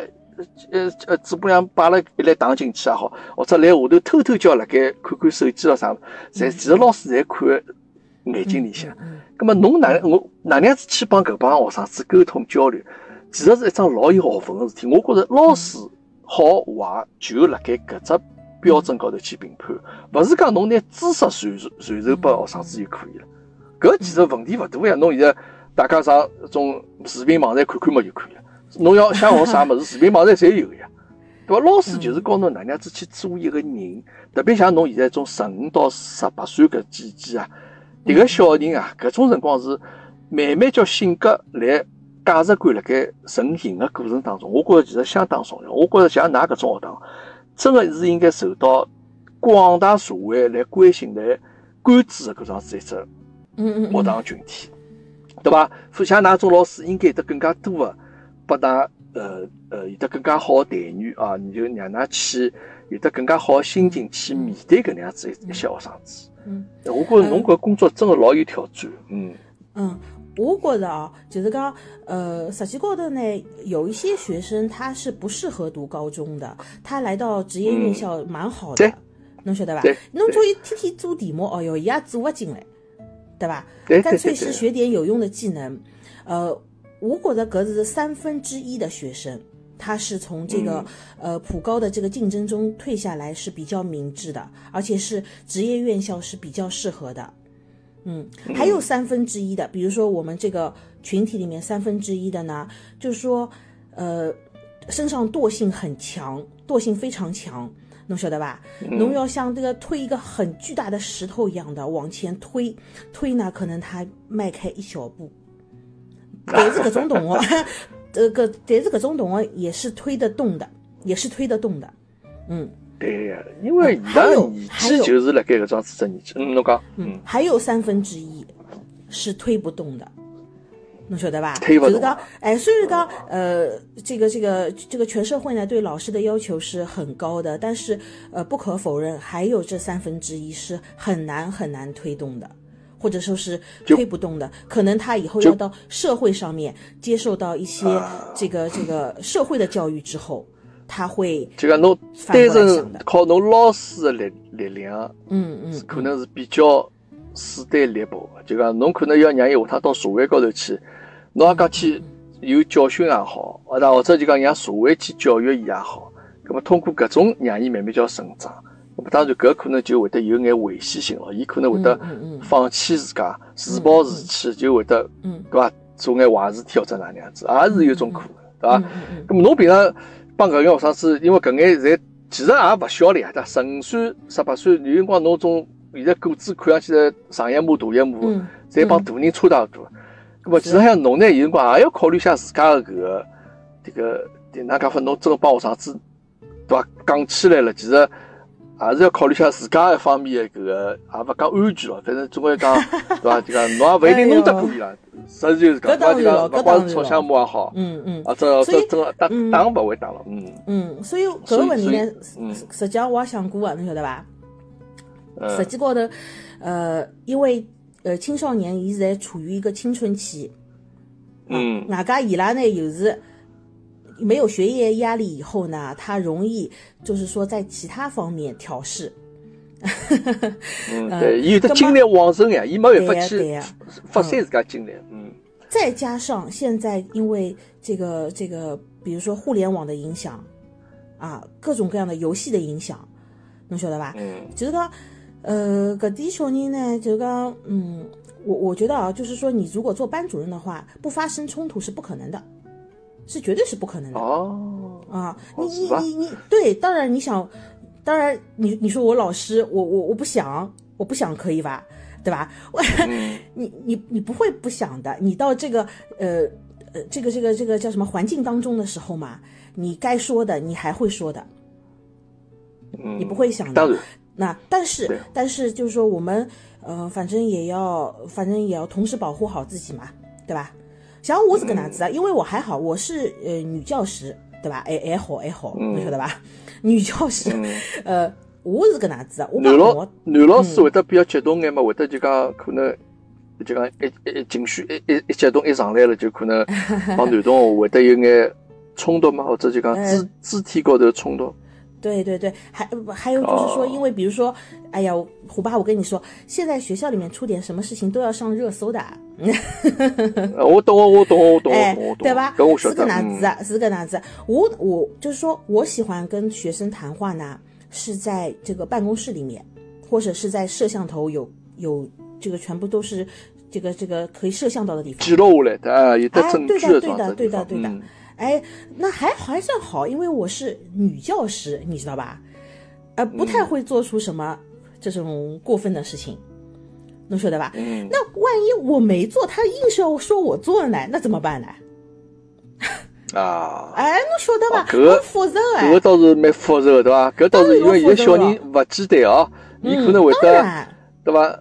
呃呃，嘴巴上摆了一粒糖进去也好，或者来下头偷偷叫辣盖看看手机了啥，侪其实老师侪看眼睛里向。嗯葛么侬哪能我哪能样子去帮搿帮学生子沟通交流？其实是一桩老有学问个事体。我觉着老师好坏就辣盖搿只标准高头去评判，勿是讲侬拿知识传授传授拨学生子就可以了。搿其实问题勿大呀。侬现在大家上种视频网站看看嘛就可以了。侬要想学啥物事，视频网站侪有个呀。对伐？老师就是教侬哪能样子去做一个人，特别像侬现在种十五到十八岁搿季节啊，迭个小人啊，搿种辰光是慢慢叫性格来价值观辣盖成型个过程当中，我觉着其实相当重要。我觉着像㑚搿种学堂，真个是应该受到广大社会来关心、来关注的搿种子一只嗯嗯学堂群体，对伐？所以像㑚种老师应该有得更加多的拨㑚呃呃有得更加好的待遇啊，你就让㑚去有得更加好的心情去面对搿能样子一一些学生子。嗯我觉着侬搿工作真的老有挑战，嗯嗯，我觉着啊，就是讲，呃，实际高头呢，有一些学生他是不适合读高中的，他来到职业院校蛮好的对，侬晓得吧对？侬叫伊天天做题目，哦哟，伊也做勿进来，对吧？干脆是学点有用的技能。呃，我觉着搿是三分之一的学生，他是从这个、呃普高的这个竞争中退下来是比较明智的，而且是职业院校是比较适合的。嗯，还有三分之一的，比如说我们这个群体里面三分之一的呢，就是说，呃，身上惰性很强，惰性非常强，侬晓得吧？侬要像这个推一个很巨大的石头一样的往前推，推呢，可能他迈开一小步，都是搿种同学，这个但是搿种同学也是推得动的，也是推得动的，嗯。对呀，因为伊还有拉年还有纪就是辣盖搿桩子只年纪，嗯，侬讲，嗯，还有三分之一是推不动的，侬晓得吧？推不动就是讲，哎，虽然讲，呃，这个这个这个全社会呢对老师的要求是很高的，但是呃，不可否认，还有这三分之一是很难很难推动的。或者说是推不动的，可能他以后要到社会上面接受到一些啊这个这个社会的教育之后，他会就讲侬反单纯靠侬老师的力力量，嗯嗯，可能是比较势单力薄的。就讲侬可能要让伊下趟到社会高头去，侬也讲去有教训也好，或者或者就讲让社会去教育伊也好，那么通过搿种让伊慢慢叫成长。当然搿可能就会得有眼危险性咯，伊可能会得放弃自家，自暴自弃，就会得嗯对伐？做眼坏事体或者哪能样子，也是有种可能，对伐？嗯嗯嗯咁么侬平常帮搿眼学生子，因为搿眼侪其实也勿小了呀，对伐？十五岁、十八岁，有辰光侬种现在个子看上去是上一码大一码嗯，侪帮大人差大多。咁么其实像侬呢，有辰光也要考虑一下自家的搿个迭个，迭哪讲法？侬真个帮学生子，对伐？讲起来了，其实也是要考虑一下自家一方面的搿个，也勿讲安全咯，反正总归讲，对伐？就讲侬也勿一定弄得过伊拉，实事求是讲，勿光当然咯。是吵相骂也好，嗯嗯。啊，这这真个打嗯。打勿会打了，嗯。嗯，所以搿个问题呢实实际上我也想过啊，侬晓得伐？实嗯际高头，呃，因为呃青少年伊现在处于一个青春期，嗯。外加伊拉呢又是没有学业压力以后呢，他容易就是说在其他方面挑事。嗯，呃对，伊有的精力旺盛呀，伊没办法去发泄自家精力，嗯再加上现在因为这个这个，比如说互联网的影响，啊，各种各样的游戏的影响，侬晓得吧？嗯就是讲，呃，搿点小人呢，就是讲，嗯，我我觉得啊，就是说，你如果做班主任的话，不发生冲突是不可能的，是绝对是不可能的。哦，啊，你你你你对，当然你想，当然你你说我老师，我我我不想，我不想可以吧，对吧？我、嗯 你你你不会不想的，你到这个呃呃这个这个这个叫什么环境当中的时候嘛，你该说的你还会说的，嗯，你不会想的。那但是但是就是说我们呃反正也要反正也要同时保护好自己嘛，对吧？像我是搿能样子啊，因为我还好，我是呃女教师，对伐？还还好还好，嗯侬晓得伐？女教师，嗯。呃，我是搿能样子啊，男老男老师嗯会得比较激动眼嘛，会得就讲可能就讲一一一情绪一一一激动一上来了，就可能 帮男同学会得有眼冲突嘛，或者就讲肢肢体高头冲突。对对对，还还有就是说，哦因为比如说，哎呀，虎爸，我跟你说，现在学校里面出点什么事情都要上热搜的，呃我懂，我懂，我懂，哎。对吧？是个哪子嗯啊？是个哪子？我我就是说我喜欢跟学生谈话呢，是在这个办公室里面，或者是在摄像头有有这个全部都是这个这个可以摄像到的地方。啊，有的哎证据对的对的对的对的嗯哎，那还还算好，因为我是女教师，你知道吧？呃，不太会做出什么这种过分的事情，能晓得吧？嗯，那万一我没做，他硬是要说我做了呢，那怎么办呢？啊，哎，侬晓得吧？哦搿复杂哎搿个。倒是蛮复杂的，对伐？搿倒是因为现在小人勿简单哦，伊可能会得，对伐？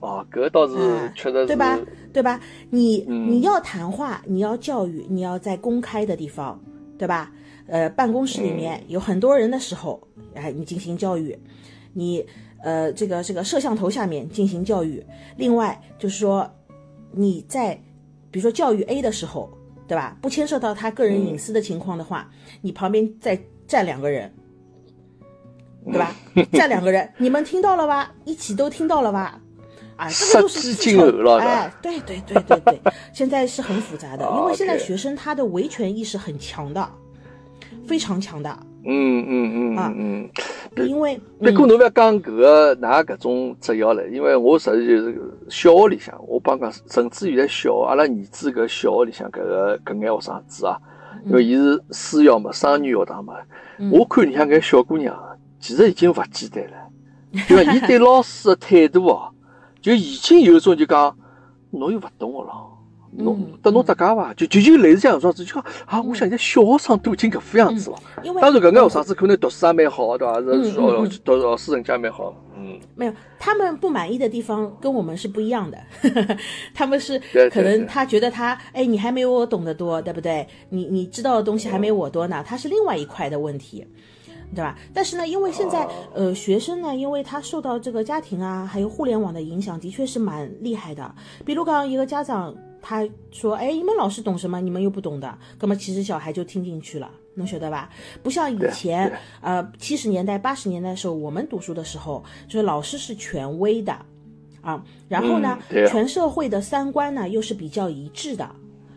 哦，搿个倒是嗯确实是对吧？对吧？你、嗯你要谈话，你要教育，你要在公开的地方，对吧？呃，办公室里面有很多人的时候，哎，你进行教育，你呃，这个这个摄像头下面进行教育。另外就是说，你在比如说教育 A 的时候，对吧？不牵涉到他个人隐私的情况的话，你旁边再站两个人，对吧？站两个人，你们听到了吧？一起都听到了吧？啊，这个就是自丑儆猴了哎，对对对对对，现在是很复杂的，因为现在学生他的维权意识很强的，非常强的，嗯嗯嗯啊嗯。嗯。因为不过侬勿要讲搿个㑚搿种职业了，因为我实际就是小学里向，我帮讲，甚至现在小学阿拉儿子搿小学里向搿个搿眼学生子啊，因为伊是私校嘛，双语学堂嘛，我看里向搿小姑娘啊，其实已经勿简单了，对伐伊对老师的态度哦，就已经有一种就讲侬又勿懂我咯。侬嗯搭侬搭界伐？就就就类似这样子，就讲啊，我想现在小学生都已经搿副样子了。因为当然，搿眼学生子可能读书也蛮好，对伐？嗯是嗯嗯读老师成绩也蛮好，嗯，没有，他们不满意的地方跟我们是不一样的，他们是可能他觉得他哎，你还没有我懂得多，对不对？你你知道的东西还没我多呢，他是另外一块的问题。对吧？但是呢，因为现在呃，学生呢，因为他受到这个家庭啊，还有互联网的影响，的确是蛮厉害的。比如刚，一个家长他说：“哎，你们老师懂什么？你们又不懂的。”那么其实小孩就听进去了，能晓得吧？不像以前，呃，七十年代、八十年代的时候，我们读书的时候，就是老师是权威的，啊，然后呢，全社会的三观呢又是比较一致的，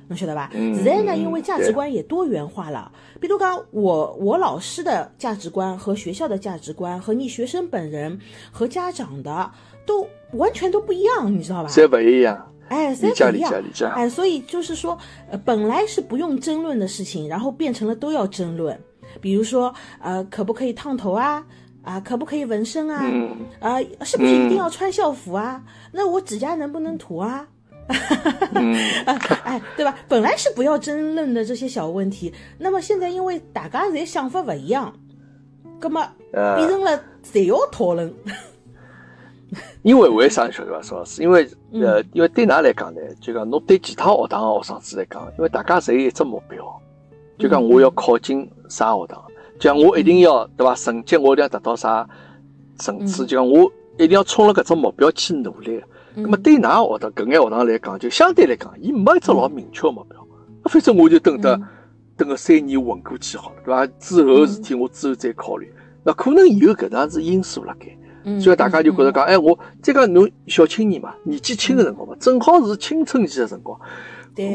能晓得吧？现在呢，因为价值观也多元化了，比如讲我我老师的价值观和学校的价值观和你学生本人和家长的都完全都不一样，你知道吧？这不一样。哎，理解理解理解。哎，所以就是说，呃，本来是不用争论的事情，然后变成了都要争论。比如说，呃，可不可以烫头啊？啊，可不可以纹身啊？啊，是不是一定要穿校服啊？那我指甲能不能涂啊？哎，对吧？本来是不要争论的这些小问题，那么现在因为大家侪想法不一样，那么变成了侪要讨论。因为为啥晓得伐？苏老师，因为呃，因为对㑚来讲呢，就讲侬对其他学堂学生子来讲，因为大家侪有一只目标，就讲我要考进啥学堂，就讲我一定要对伐？成绩我一定要达到啥层次，就讲我一定要冲了搿只目标去努力。那么对㑚学堂搿眼学堂来讲，就相对来讲，伊没一只老明确目标，反正我就等得等个三年混过去好了，对伐？之后事体我之后再考虑。那可能有搿样子因素辣盖。所以大家就觉得讲，哎，我再讲侬小青年嘛，年纪轻的辰光嘛，正好是青春期的辰光，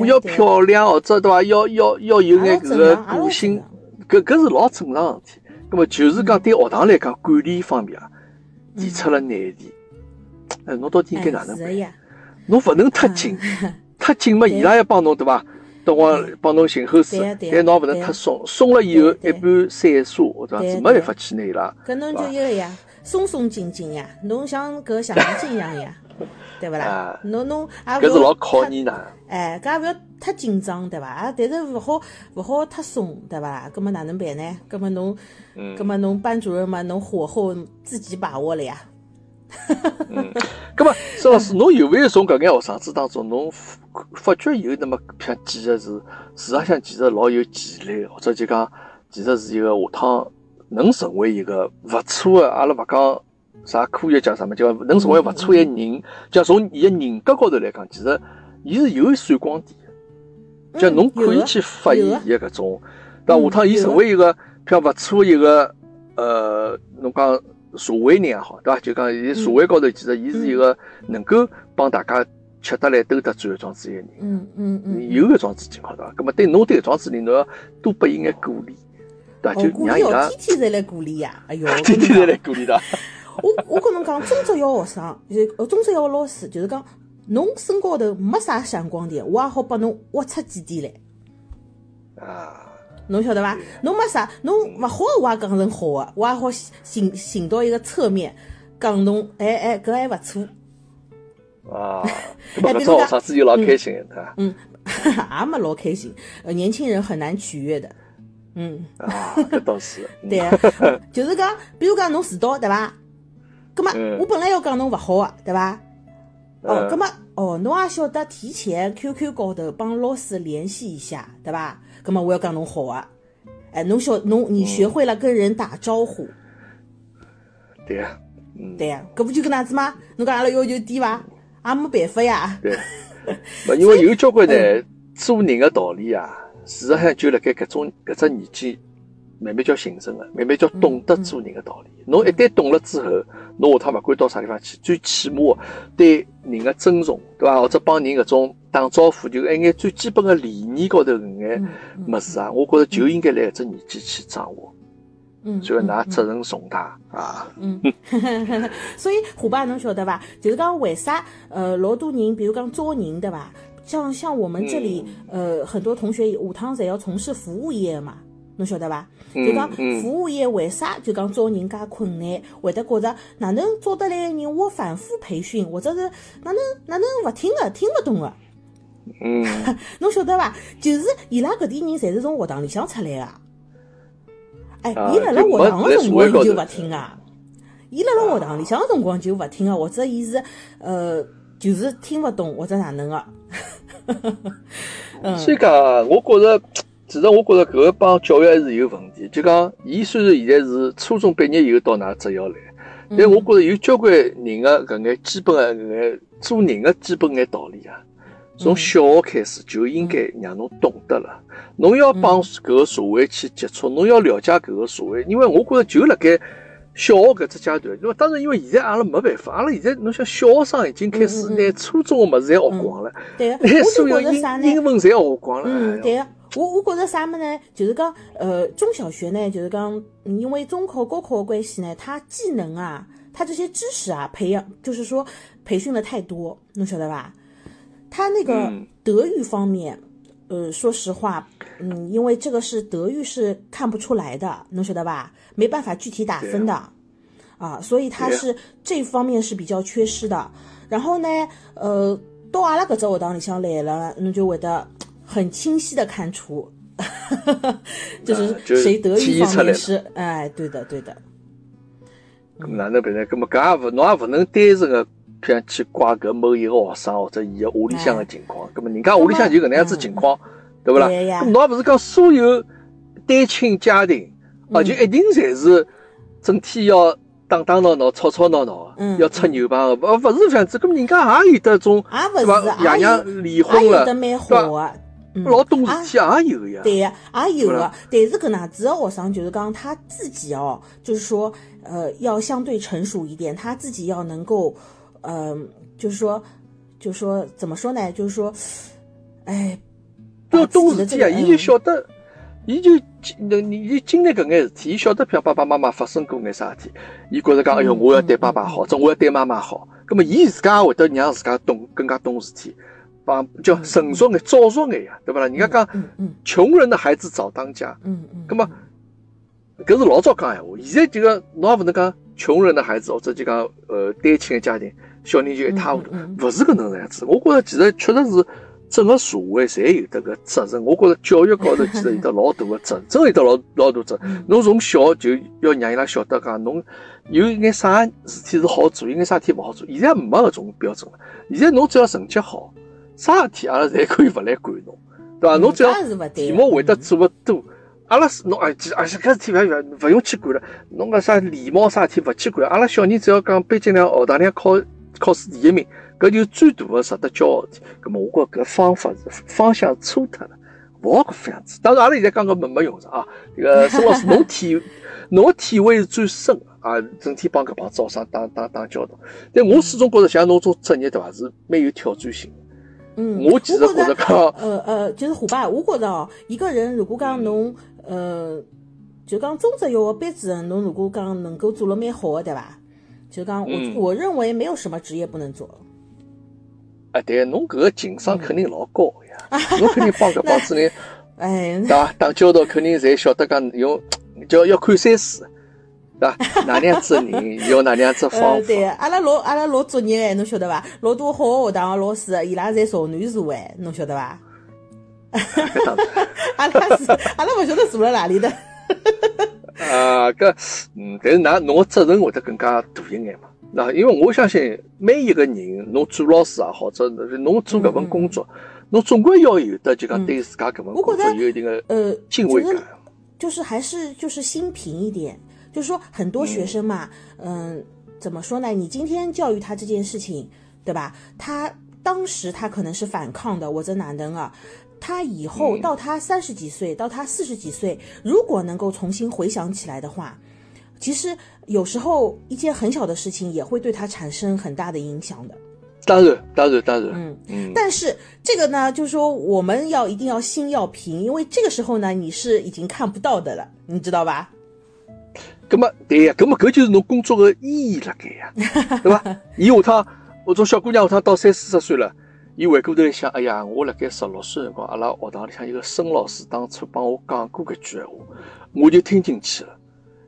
我要漂亮或者对伐？要要要有眼搿个个性，搿搿是老正常的事体。那么就是讲对学堂来讲，管理方面啊，提出了难题。哎，侬到底应该哪能办？侬勿能太紧，太紧嘛，伊拉要帮侬对伐？等我帮侬寻后事，但侬勿能太松，松了以后一般三数或者是没办法去拿伊拉。搿侬就有呀。松松紧紧呀，侬像搿橡皮筋一样呀，对勿啦？侬侬也搿是老考验的。哎，搿也勿要太紧张，对伐？啊，但是勿好勿好太松，对伐啦？搿么哪能办呢？搿么侬，搿么侬班主任嘛，侬火候自己把握了呀。嗯，搿么孙老师，侬有没有从搿眼学生子当中，侬发觉有那么像几个是，事实上其实老有潜力，或者就讲其实是一个下趟。能成为一个勿错的，阿拉勿讲啥科学家啥么，就能成为勿错的人。就从伊个人格高头来讲，其实伊是有闪光点的。就侬可以去发现伊个搿种，但下趟伊成为一个像勿错一个呃，侬讲社会人也好，对伐？就讲伊社会高头，其实伊是一个能够帮大家吃得来、兜得转一桩子一个人。嗯嗯嗯，有搿桩子情况对伐？葛末对侬对搿桩子人，侬要多拨伊眼鼓励。对伐，就鼓励哦，天天侪来鼓励呀！哎哟，天天侪来鼓励的。我我跟侬讲，中职校学生，就中职校老师，就是讲，侬身高头没啥闪光点，我也好帮侬挖出几点来。啊，侬晓得伐？侬没啥，侬勿好，我也讲成好个，我也好寻寻到一个侧面讲侬，哎哎，搿还勿错。啊，搿搿种学生子就老开心，对伐？嗯，也没老开心，呃，年轻人很难取悦的。嗯啊，搿倒是。对，就是讲，比如讲侬迟到，对伐？葛么我本来要讲侬勿好个，对伐？哦，葛么哦，侬也晓得提前 QQ 高头帮老师联系一下，对伐？葛么我要讲侬好啊，哎，侬晓侬你学会了跟人打招呼。对呀，嗯。对呀，搿不就搿能子吗？侬讲阿拉要求低伐？也没办法呀。对。因为有交关呢做人的道理啊。事实上，就辣盖搿种搿只年纪，慢慢叫形成个，慢慢叫懂得做人的道理。侬一旦懂了之后，侬下趟勿管到啥地方去，最起码对人的尊重，对伐？或者帮人搿种打招呼，就一眼最基本的礼仪高头搿眼物事啊，我觉着就应该辣搿只年纪去掌握。嗯，所以㑚责任重大啊。嗯，所以虎爸侬晓得伐？就是讲为啥呃老多人，比如讲招人，对伐？像像我们这里，呃，很多同学下趟侪要从事服务业嘛，侬晓得伐？就讲服务业为啥就讲招人介困难，会得觉着哪能招得来个人，我反复培训，或者是哪能哪能勿听个，听勿懂个。嗯，侬晓得伐？就是伊拉搿点人侪是从学堂里向出来个。哎，伊辣辣学堂个辰光伊就勿听啊，伊辣辣学堂里向个辰光就勿听个，或者伊是呃。就是听勿懂或者哪能个，所以讲，我觉着，其实我觉着搿个帮教育还是有问题。就讲，伊虽然现在是初中毕业以后到㑚职校来，但我觉着有交关人个搿眼基本个搿眼做人个基本眼道理啊，从小学开始就应该让侬懂得了，侬要帮搿个社会去接触，侬要了解搿个社会，因为我觉着就辣盖小学搿只阶段，因为当然因为现在阿拉没办法，阿拉现在侬想小学生已经开始拿初中个物事侪学光了，对个，拿我所有英？英文侪学光了。嗯，哎对个，我我觉着啥么呢？就是讲，呃，中小学呢，就是讲，嗯因为中考、高考的关系呢，它技能啊，它这些知识啊，培养，就是说培训的太多，侬晓得吧？它那个嗯。德育方面，呃，说实话，嗯，因为这个是德育是看不出来的，能晓得吧？没办法具体打分的，啊，所以他是这方面是比较缺失的。然后呢，呃，到阿拉搿只学堂里向来了，侬就会得很清晰的看出，就是谁德育方面是，哎，对的，对的，咁哪能办呢？咁么搿也勿侬也勿能单纯个像去怪搿某一个学生或者伊个屋里向个情况。咁么人家屋里向就搿能样子情况，对勿啦？侬也勿是讲所有单亲家庭啊，就一定侪是整天要打打闹闹、吵吵闹闹要吹牛排个，勿勿是这样子。咁人家也有得种也勿对伐？是，爷娘离婚了也有的，蛮好的，嗯老懂啊事体也有个呀。对呀，也有个，但是搿能子的学生就是讲他自己哦，就是说，呃，要相对成熟一点，他自己要能够，嗯、就是说，就是说怎么说呢？就是说，哎，要懂事体啊，伊就嗯晓得，伊就经你伊经历搿眼事体，伊晓得譬如爸爸妈妈发生过眼啥事体，伊觉着讲，哎哟，嗯我要对爸爸好，或者我要对妈妈好，葛么伊自家也会得让自家懂更加懂事体，帮叫成熟眼、早熟眼呀，对不啦？人家讲穷人的孩子早当家，嗯嗯，葛么搿是老早讲闲话，现在这个侬也勿能讲穷人的孩子或者就讲呃单亲的家庭小人就一塌糊涂嗯嗯，勿是搿能样子。我觉着其实确实是整个社会侪有得搿责任。我觉着教育高头其实有得老大个责任，真有得老老大责任。侬从小就要让伊拉晓得讲，侬有眼啥事体是好做，有眼啥事体勿好做。现在没搿种标准了，现在侬只要成绩好，啥事体阿拉侪可以勿来管侬，对伐？侬只要题目会得嗯做勿多。阿拉是侬而且而且搿事体勿勿勿用去管了。侬搿啥礼貌啥事体勿去管，阿拉小人只要讲毕竟量学堂里向考考试第一名，搿就最大个值得骄傲的事体。葛么我觉着搿方法是方向错脱了，勿好搿副样子。当然，阿拉现在讲搿没没用上啊。这个孙老师，侬体侬的体会是最深的啊，整天帮搿帮招生打打打交道。但我始终觉着像侬种职业对伐，是蛮有挑战性的。嗯，我其实觉着讲，呃呃，就是虎爸，我觉着哦，一个人如果讲侬呃，就讲中职校个班主任，侬如果讲能够做了蛮好的，对伐？就讲我、嗯我认为没有什么职业不能做。啊，对，侬搿个情商肯定老高的呀，侬肯定帮搿帮子人。哎，对伐？打交道肯定侪晓得讲用，叫要看山水，对伐？哪能样子的人用哪能样子的方。对，阿拉老阿拉老作业哎，侬晓得伐？老多好个学堂个老师，伊拉侪少男座哎，侬晓得伐？阿拉是阿拉勿晓得坐辣哪里的。啊，搿嗯，但是㑚侬个责任会得更加大一眼嘛。那因为我相信每一个人，侬做老师也好，或者侬做搿份工作，侬总归要有的就讲对自家搿份工作有一定的呃，敬畏感就是。就是还是就是心平一点，就是说很多学生嘛，嗯、怎么说呢？你今天教育他这件事情，对吧？他当时他可能是反抗的，我这哪能啊？他以后嗯到他三十几岁，到他四十几岁，如果能够重新回想起来的话，其实有时候一件很小的事情也会对他产生很大的影响的。当然，当然，当然，嗯嗯，但是这个呢，就是说我们要一定要心要平，因为这个时候呢，你是已经看不到的了，你知道吧？咁么对呀，咁么搿就是侬工作的意义辣盖呀，对吧？伊下趟，我种小姑娘下趟到三四十岁了，伊回过头来想，哎呀，我辣盖十六岁辰光，阿拉学堂里向一个孙老师当初帮我讲过搿句闲话，我就听进去了。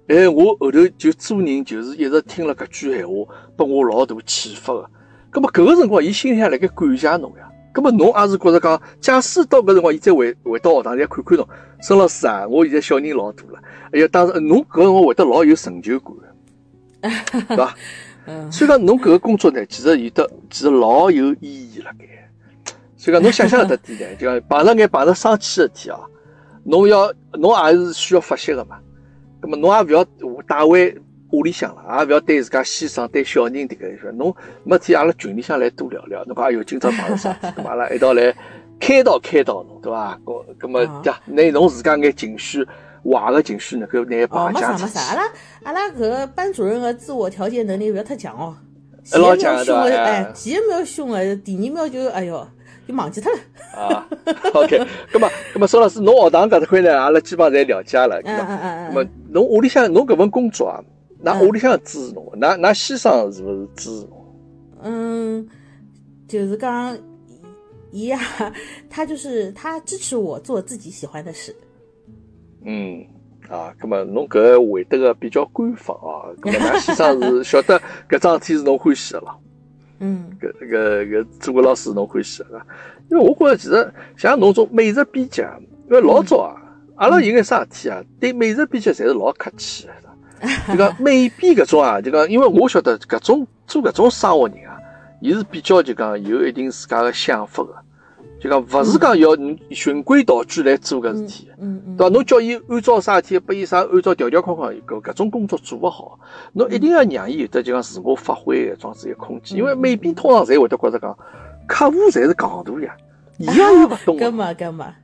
哎，我后头就做人就是一直听了搿句闲话，拨我老大启发个。咁么搿个辰光，伊心里向辣盖感谢侬呀。咁么侬也是觉着讲，假使到搿辰光，伊再回回到学堂里来看看侬，孙老师啊，我现在小人老大了。哎呀，当时侬搿辰光会得老有成就感的，对伐？嗯所以讲侬搿个工作呢，其实有得，其实老有意义辣盖。所以讲侬想想搿搭点呢，就讲碰着眼碰着生气事体啊，侬要侬也是需要发泄个嘛。咁么侬也勿要带回屋里向了，也勿要对自家先生、对小人迭个说，侬没天阿拉群里向来多聊聊，侬讲哎哟，今朝碰着啥事，咁阿拉一道来开导开导侬，对伐？搿搿么啊呀，拿侬自家眼情绪坏个情绪能够拿排没解出去啥没啥，。阿拉阿拉搿个班主任个自我调节能力勿要太强哦。哎老前一秒凶的哎，前一秒凶个，第二秒就哎哟，就忘记脱了。啊，OK，咁么咁么，邵老师，侬学堂搿搭块呢，阿拉基本上侪了解了。嗯咁么，嗯嗯咁么嗯，侬屋里向侬搿份工作啊，㑚嗯屋里向支持侬，㑚㑚先生是勿是支持侬？嗯，就是讲，伊呀，他就是他支持我做自己喜欢的事。嗯，啊，咁么侬搿回答个比较官方啊，咁么㑚先生是晓得搿桩事体是侬欢喜个咯，嗯。搿搿搿做个老师侬欢喜个，因为我觉着其实像侬种美食编辑啊，因为老早啊，阿拉有眼啥事体啊，对美食编辑侪是老客气个。就讲美编搿种啊，就讲，因为我晓得搿种做搿种生活人啊，伊是比较就讲有一定自家个想法个，就讲勿是讲要你循规蹈矩来做搿事体，嗯嗯，对伐？侬叫伊按照啥事体，拨伊啥按照条条框框，搿搿种工作做勿好，侬一定要让伊有得就讲自我发挥个种子一个空间，因为每边通常侪会得觉着讲，客户侪是戆大呀，伊也有勿懂个。干嘛干嘛？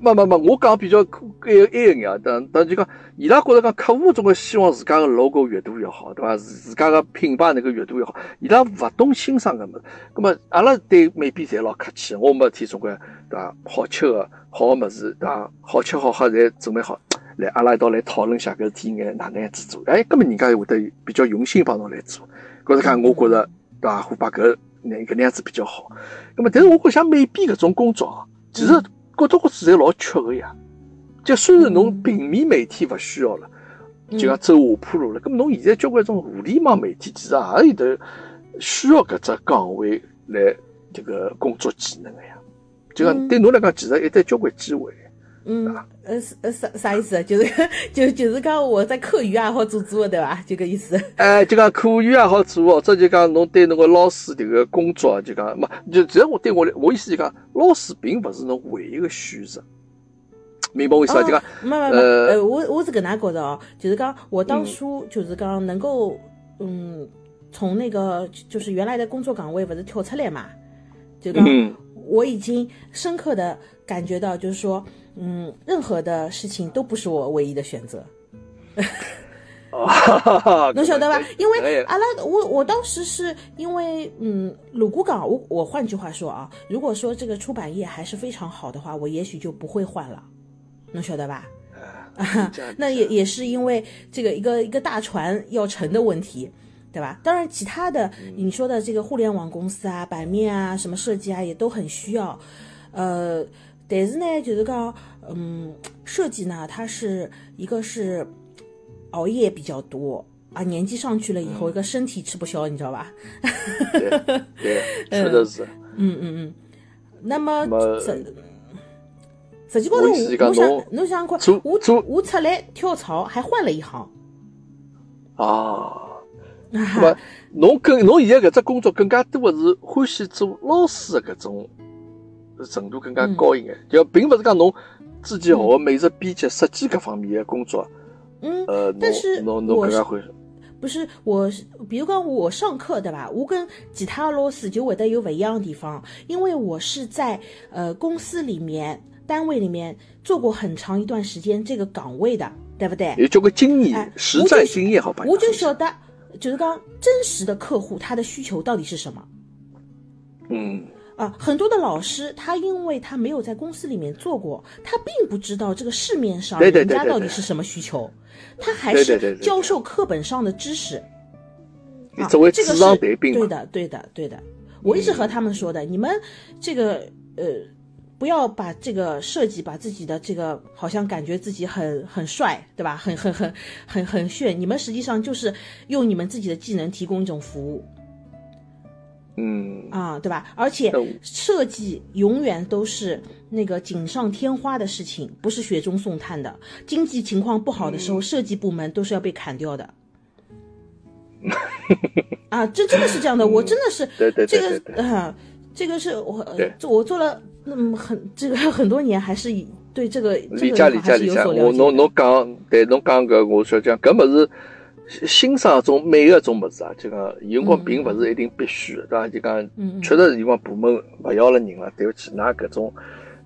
没没没，我讲比较可还有还有眼啊，但但就讲，伊拉觉着讲客户总归希望自家个 logo 越大越好，对伐？自自家个品牌能够越大越好，伊拉勿懂欣赏搿物事。葛么阿拉对美编侪老客气，我没事体总归对伐？好吃个好个物事，对伐？好吃好喝侪准备好，来阿拉一道来讨论一下搿事体应该哪能样子做。哎，葛么人家会得比较用心帮侬来做，觉着讲我觉着对伐？会把搿那搿能样子比较好。葛么但是我觉着像美编搿种工作啊，其实各种各子侪老缺个呀。就虽然侬平面媒体勿需要了，就讲走下坡路了，咁么侬现在交关种互联网媒体其实也有得需要搿只岗位来这个工作技能个呀。就讲嗯对侬来讲，其实一得交关机会。嗯，呃是呃啥啥意思？就是 就就是讲我在课余爱好做做的对吧？就搿意思。哎，就讲课余也好做，或者就讲侬对侬个老师迭个工作啊，就讲没，就只要我对我来，我意思就讲，老师并勿是侬唯一个选择，明白我意思伐？哦就讲，没没没，呃呃，我我是搿能觉着哦，就是讲我当初就是讲能够嗯从那个就是原来的工作岗位不是跳出来嘛，就讲嗯我已经深刻的感觉到，就是说嗯任何的事情都不是我唯一的选择。哦，能晓得吧？因哎为阿拉我我当时是因为嗯，鲁谷港，我我换句话说啊，如果说这个出版业还是非常好的话，我也许就不会换了，能晓得吧？啊 那也也是因为这个一个一个大船要沉的问题，对吧？当然，其他的你说的这个互联网公司啊、版面啊、什么设计啊，也都很需要。呃，但是呢，就是讲，嗯，设计呢，它是一个是熬夜比较多啊，年纪上去了以后，一个身体吃不消，你知道吧？对对，确实是。嗯嗯嗯。那么那么实实际高头，我想侬侬想看做，我做我出来跳槽还换了一行。啊，那么侬跟侬现在搿只工作更加多的是欢喜做老师的搿种程度更加高一眼，就并勿是讲侬自己学个美术编辑、设计各方面的工作，嗯，呃，但是侬侬侬更加欢喜。不是我是，比如讲我上课对吧？我跟其他老师就会得有不一样的地方，因为我是在呃公司里面、单位里面做过很长一段时间这个岗位的，对不对？有交关经哎验、实战经验，好吧？我就晓得，就是讲真实的客户他的需求到底是什么。嗯，啊，很多的老师他因为他没有在公司里面做过，他并不知道这个市面上人家到底是什么需求，他还是教授课本上的知识。啊，你作为这个是对的，对的，对的。我一直和他们说的，你们这个呃，不要把这个设计，把自己的这个好像感觉自己很很帅，对吧？很很很很很炫。你们实际上就是用你们自己的技能提供一种服务嗯，啊，对吧？而且设计永远都是那个锦上添花的事情，不是雪中送炭的。经济情况不好的嗯时候，设计部门都是要被砍掉的。啊，这真的是这样的，我真的是嗯对对对这对个啊，这个是我我做了那么很这个很多年，还是以对这个这理解个还是理解理解。有所了解的。我侬侬讲，对侬讲搿，我想讲搿物事，欣赏种美个种物事啊，就讲有辰光并勿是一定必须的，对伐？就讲嗯确实是有辰光部门勿要了人了，对勿起，㑚搿种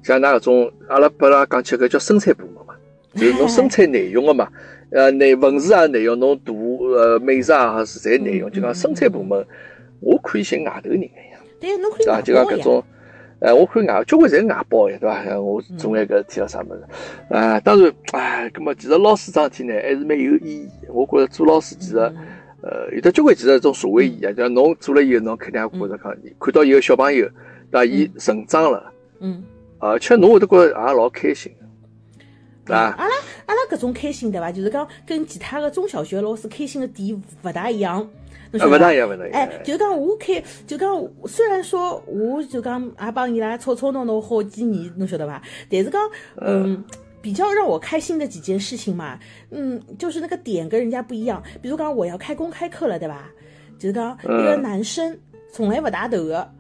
像㑚搿种，阿拉拨拉讲起搿叫生产部门嘛，就是侬生产内容个嘛，呃，内文字也内容，侬图呃美食也是侪内容，就讲生产部门，我可以寻外头人个呀，对，侬可以搿种。哎，我看外交关侪是外包的，对伐？像我做眼搿事体了啥物事，啊，当然，哎，葛末其实老师桩事体呢，还是蛮有意义的。我觉着做老师其实，嗯呃，有的交关其实一种社会意义啊，就像侬做了以后，侬肯定也觉着讲，看到一个小朋友，对伐？伊成长了，嗯。而且侬会得觉着也老开心的，对伐？阿拉阿拉搿种开心对伐？就是讲跟其他个中小学老师开心个点勿大一样。侬晓啊，得伐勿大一样，勿大一样。哎，就是讲我开，就讲虽然说我就讲也帮伊拉吵吵闹闹好几年，侬晓得伐？但是讲，嗯，比较让我开心的几件事情嘛，嗯，就是那个点跟人家不一样。比如讲我要开公开课了，对吧？就是讲一个嗯男生从来不打头的，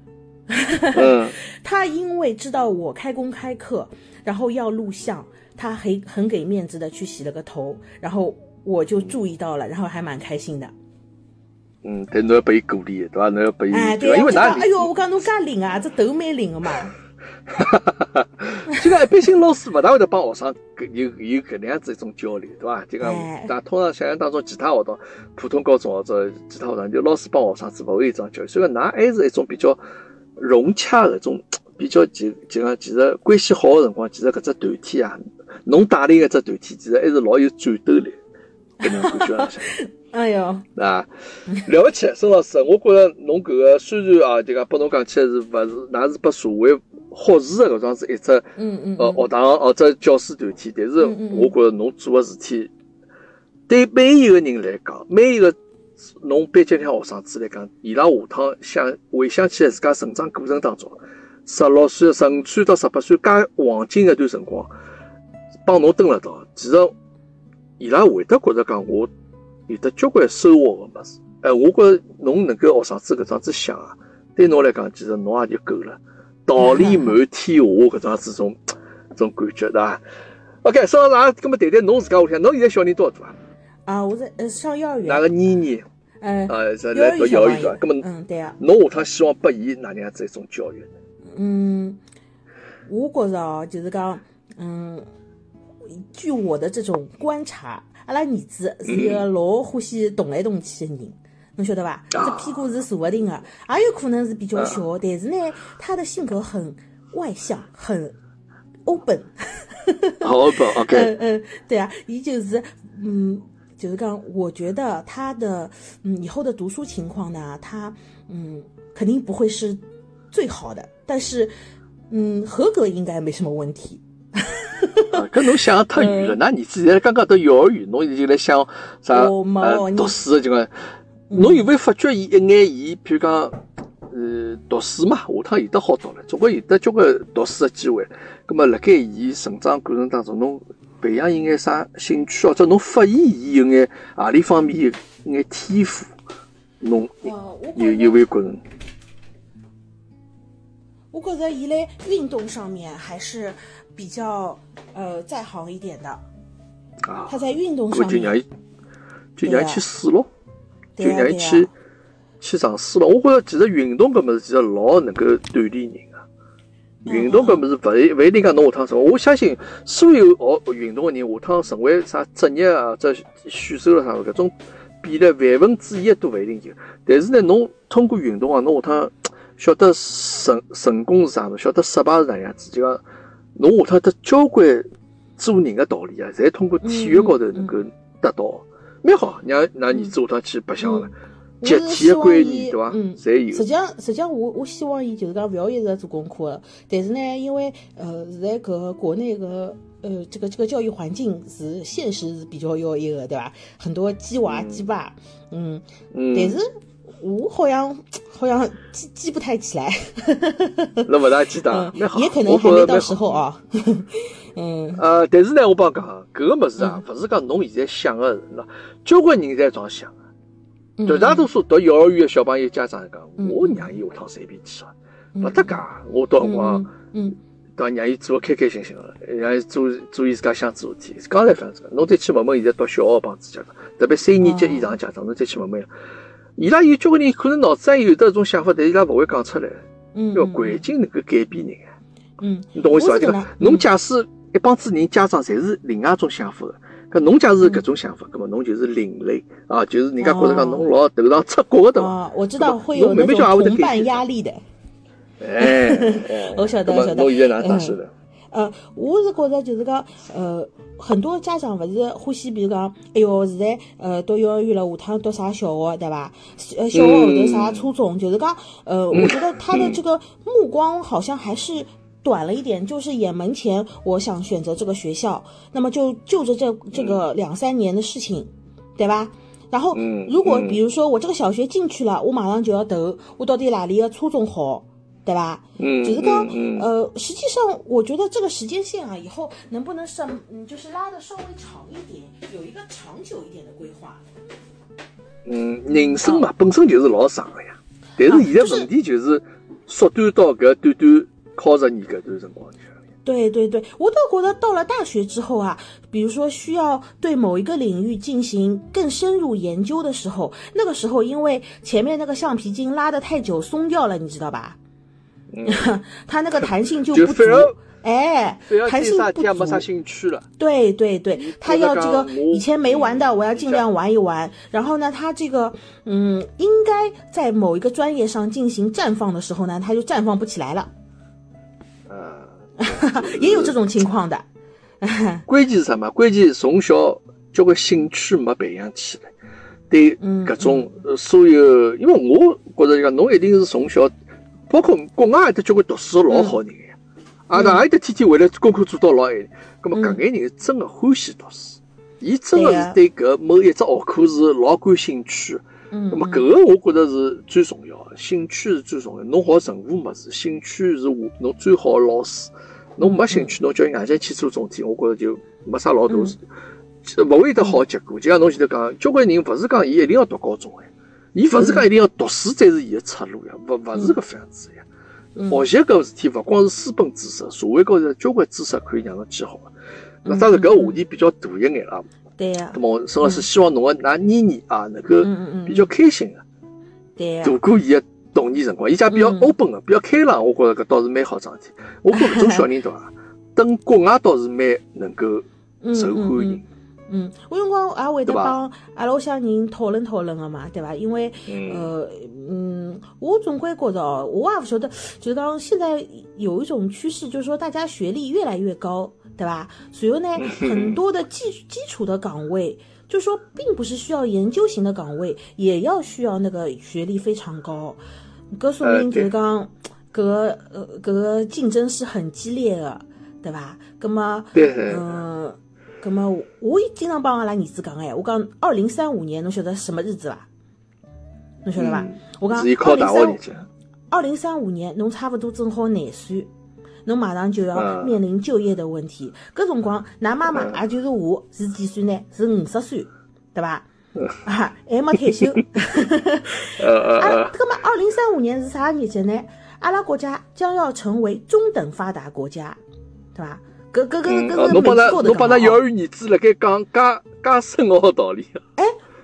嗯，他因为知道我开公开课，然后要录像，他很很给面子的去洗了个头，然后我就注意到了，然后还蛮开心的。嗯，但侬要拨伊鼓励，对伐？侬要拨伊？因为我就讲，㑚哎哟，我讲侬介灵啊，这头蛮灵的嘛。哈哈哈就讲一般性老师勿大会得帮学生搿有有搿能样子一种交流，对伐？就讲哎，但通常想象当中，其他学堂、普通高中或者其他学堂，就老师帮学生是勿会有这种交流，所以讲㑚还是一种比较融洽的一种，比较就就讲其实关系好的辰光，其实搿只团体啊，侬带领搿只团体，其实还是老有战斗力，搿能感觉。哎哟，啊，了不起，孙老师，我觉着侬搿个虽然啊，就讲拨侬讲起来是勿是，㑚是拨社会好事的搿桩是一只嗯嗯呃学堂或者教师团体，但是我觉着侬做个事体，对每一个人来讲，每一个侬班级里向学生子来讲，伊拉下趟想回想起来自家成长过程当中，十六岁、十五岁到十八岁介黄金一段辰光，帮侬蹲辣道，其实伊拉会得觉着讲我有得交关收获个物事。哎，我觉着侬能够学生子搿桩子想啊，对侬来讲，其实侬也就够了。道理满天下搿桩子种 种感觉，对伐？OK，稍后咱搿么谈谈侬自家屋里向，侬现在小人多少大啊？啊，我是呃上幼儿园，哪个妮妮呃，啊？是来读幼儿园对伐？搿么嗯，对啊，侬下趟希望拨伊哪能样子一种教育呢？嗯，我觉着哦，就是讲，嗯，据我的这种观察，阿拉儿子是一个老欢喜动来动去的人。侬晓得伐？这屁股是坐勿定的，也有可能是比较小，但是呢，他的性格很外向，很 open。好不 嗯嗯，对啊，伊就是嗯，就是讲，我觉得他的嗯以后的读书情况呢，他嗯肯定不会是最好的，但是嗯合格应该没什么问题。啊搿侬想得太远了。㑚儿子现在刚刚到幼儿园，侬已经来想啥呃读书的情况，侬有没有发觉伊一眼伊，譬如讲呃读书嘛，下趟有得好读了，总归有得交关读书的机会。葛么辣盖伊成长过程当中，侬培养伊眼啥兴趣，或者侬发现伊有眼何里方面有眼天赋，侬有有没有觉着？我觉着伊在运动上面还是比较呃在行一点的。啊他在运动上面，就让伊就让伊去试咯。就让伊去去尝试咯。我觉着其实运动搿物事其实老能够锻炼人个。嗯运动搿物事勿一勿一定讲侬下趟成为，我相信所有学运动个人下趟成为啥职业啊，或者选手了啥搿种比例万分之一都勿一定有。但是呢，侬通过运动啊，侬下趟晓得成成功是啥物事，晓得失败是哪样子，就讲侬下趟得交关做人个道理啊，侪通过体育高头能够得到。蛮好，让让儿子下趟去白相了，集体的观念对伐？嗯，侪有实。际上，实际上我我希望伊就是讲勿要一直做功课的，但是呢，因为呃现在搿个国内个呃这个这个教育环境是现实是比较要一个对伐？很多鸡娃鸡爸，嗯，嗯，但是我好像好像记记不太起来，那勿大记得嗯，蛮好。也可能我还没到时候啊，嗯。呃，但是呢，我帮侬讲，搿个物事啊，勿是讲侬现在想个，喏，交关人侪这样想绝大多数读幼儿园的小朋友家长讲，嗯。我让伊下趟随便去啊，嗯。勿搭界。我到辰光嗯到？让伊做开开心心个，让伊做做伊自家想做事体。刚才反正侬再去问问现在读小学帮子家长，特别三年级以上家长，侬再去问问，伊拉有交关人可能脑子上有得种想法，但伊拉勿会讲出来。嗯，要环境能够改变人啊。嗯，你懂我意思伐？就侬假使一帮子人家长侪是另外一种想法个，搿侬假使搿种想法，搿么侬就是另类啊，就是人家觉着讲侬老头上出国个对伐？哦，我知道会有那种同伴压力的。哎，哎我晓得晓得侬现在哪打算的？呃，我是觉着就是讲，呃，很多家长勿是欢喜，比如讲，哎哟，现在呃读幼儿园了，下趟读啥小学，对伐？呃，小学后头啥初中，就是讲，呃，我觉得他的这个目光好像还是短了一点，就是眼门前，我想选择这个学校，那么就就着这这个两三年的事情，对吧？然后嗯，如果嗯比如说我这个小学进去了，我马上就要投，我到底哪里的初中好，对吧？嗯，就是讲，嗯嗯呃，实际上我觉得这个时间线啊，以后能不能上，嗯，就是拉的稍微长一点，有一个长久一点的规划。嗯，人生嘛本身就是老长的呀，但是现在问题就是缩短到搿短短靠十年搿段辰光去了。对对对，我倒觉得到了大学之后啊，比如说需要对某一个领域进行更深入研究的时候，那个时候因为前面那个橡皮筋拉得太久松掉了，你知道吧？它那个弹性就不足哎弹性不足。兴趣了。对对对，他要这个以前没玩的，嗯我要尽量玩一玩。然后呢，他这个嗯，应该在某一个专业上进行绽放的时候呢，他就绽放不起来了，呃，也有这种情况的。关键是什么？关键是从小交关兴趣没培养起来，对嗯搿种呃所有，因为我觉着讲侬一定是从小，包括国外也得交关读书老好人啊，嗯那也得天天为了功课做到老晚。葛么搿眼人真个欢喜读书，伊真个是对搿某一只学科是老感兴趣的。嗯那么搿个我觉着是最重要的，兴趣是最重要的。侬学任何物事，兴趣是我侬最好的老师。侬没兴趣，侬叫伊硬劲去做种体，我觉着就没啥老大事，勿会得好结果。就像侬前头讲，交关人勿是讲伊一定要读高中个，伊勿是讲一定要读书才是伊个出路呀，勿勿是搿副样子呀。嗯学习搿事体勿光是书本知识，社会高头交关知识可以让侬记好个。那当然搿话题比较大一眼啦。对呀那，么沈老师希望侬个㑚妮妮啊能够比较开心个。度过伊个童年辰光，伊家比较嗯 open 个，比较开朗，我觉着搿倒是蛮好桩事体。我觉搿种小人对伐，等国外倒是蛮能够嗯受欢迎嗯。嗯，我辰光也会得帮阿拉屋里向人讨论讨论个嘛，对伐？因为嗯呃嗯，我总归觉着哦，我也不晓得，就是讲现在有一种趋势，就是说大家学历越来越高，对伐？随后呢，很多的基基础的岗位，就说并不是需要研究型的岗位，也要需要那个学历非常高。搿说呃明就是对讲搿个呃搿个竞争是很激烈的，对伐？葛么对嗯，葛么我经常帮阿拉儿子讲哎，我讲二零三五年侬晓得什么日子伐？侬晓得伐？嗯我讲二零三五年，二零三五年，侬差不多正好廿岁，侬马上就要嗯面临就业的问题。搿辰光，㑚妈妈嗯也就是我是几岁呢？是五十岁，对伐？啊，还没退休。啊，呃，葛么二零三五年是啥日节呢？阿拉国家将要成为中等发达国家，对伐？搿搿搿嗯搿是哦侬帮㑚媒体高头侬帮㑚幼。儿园儿子辣盖讲介介深奥个道理，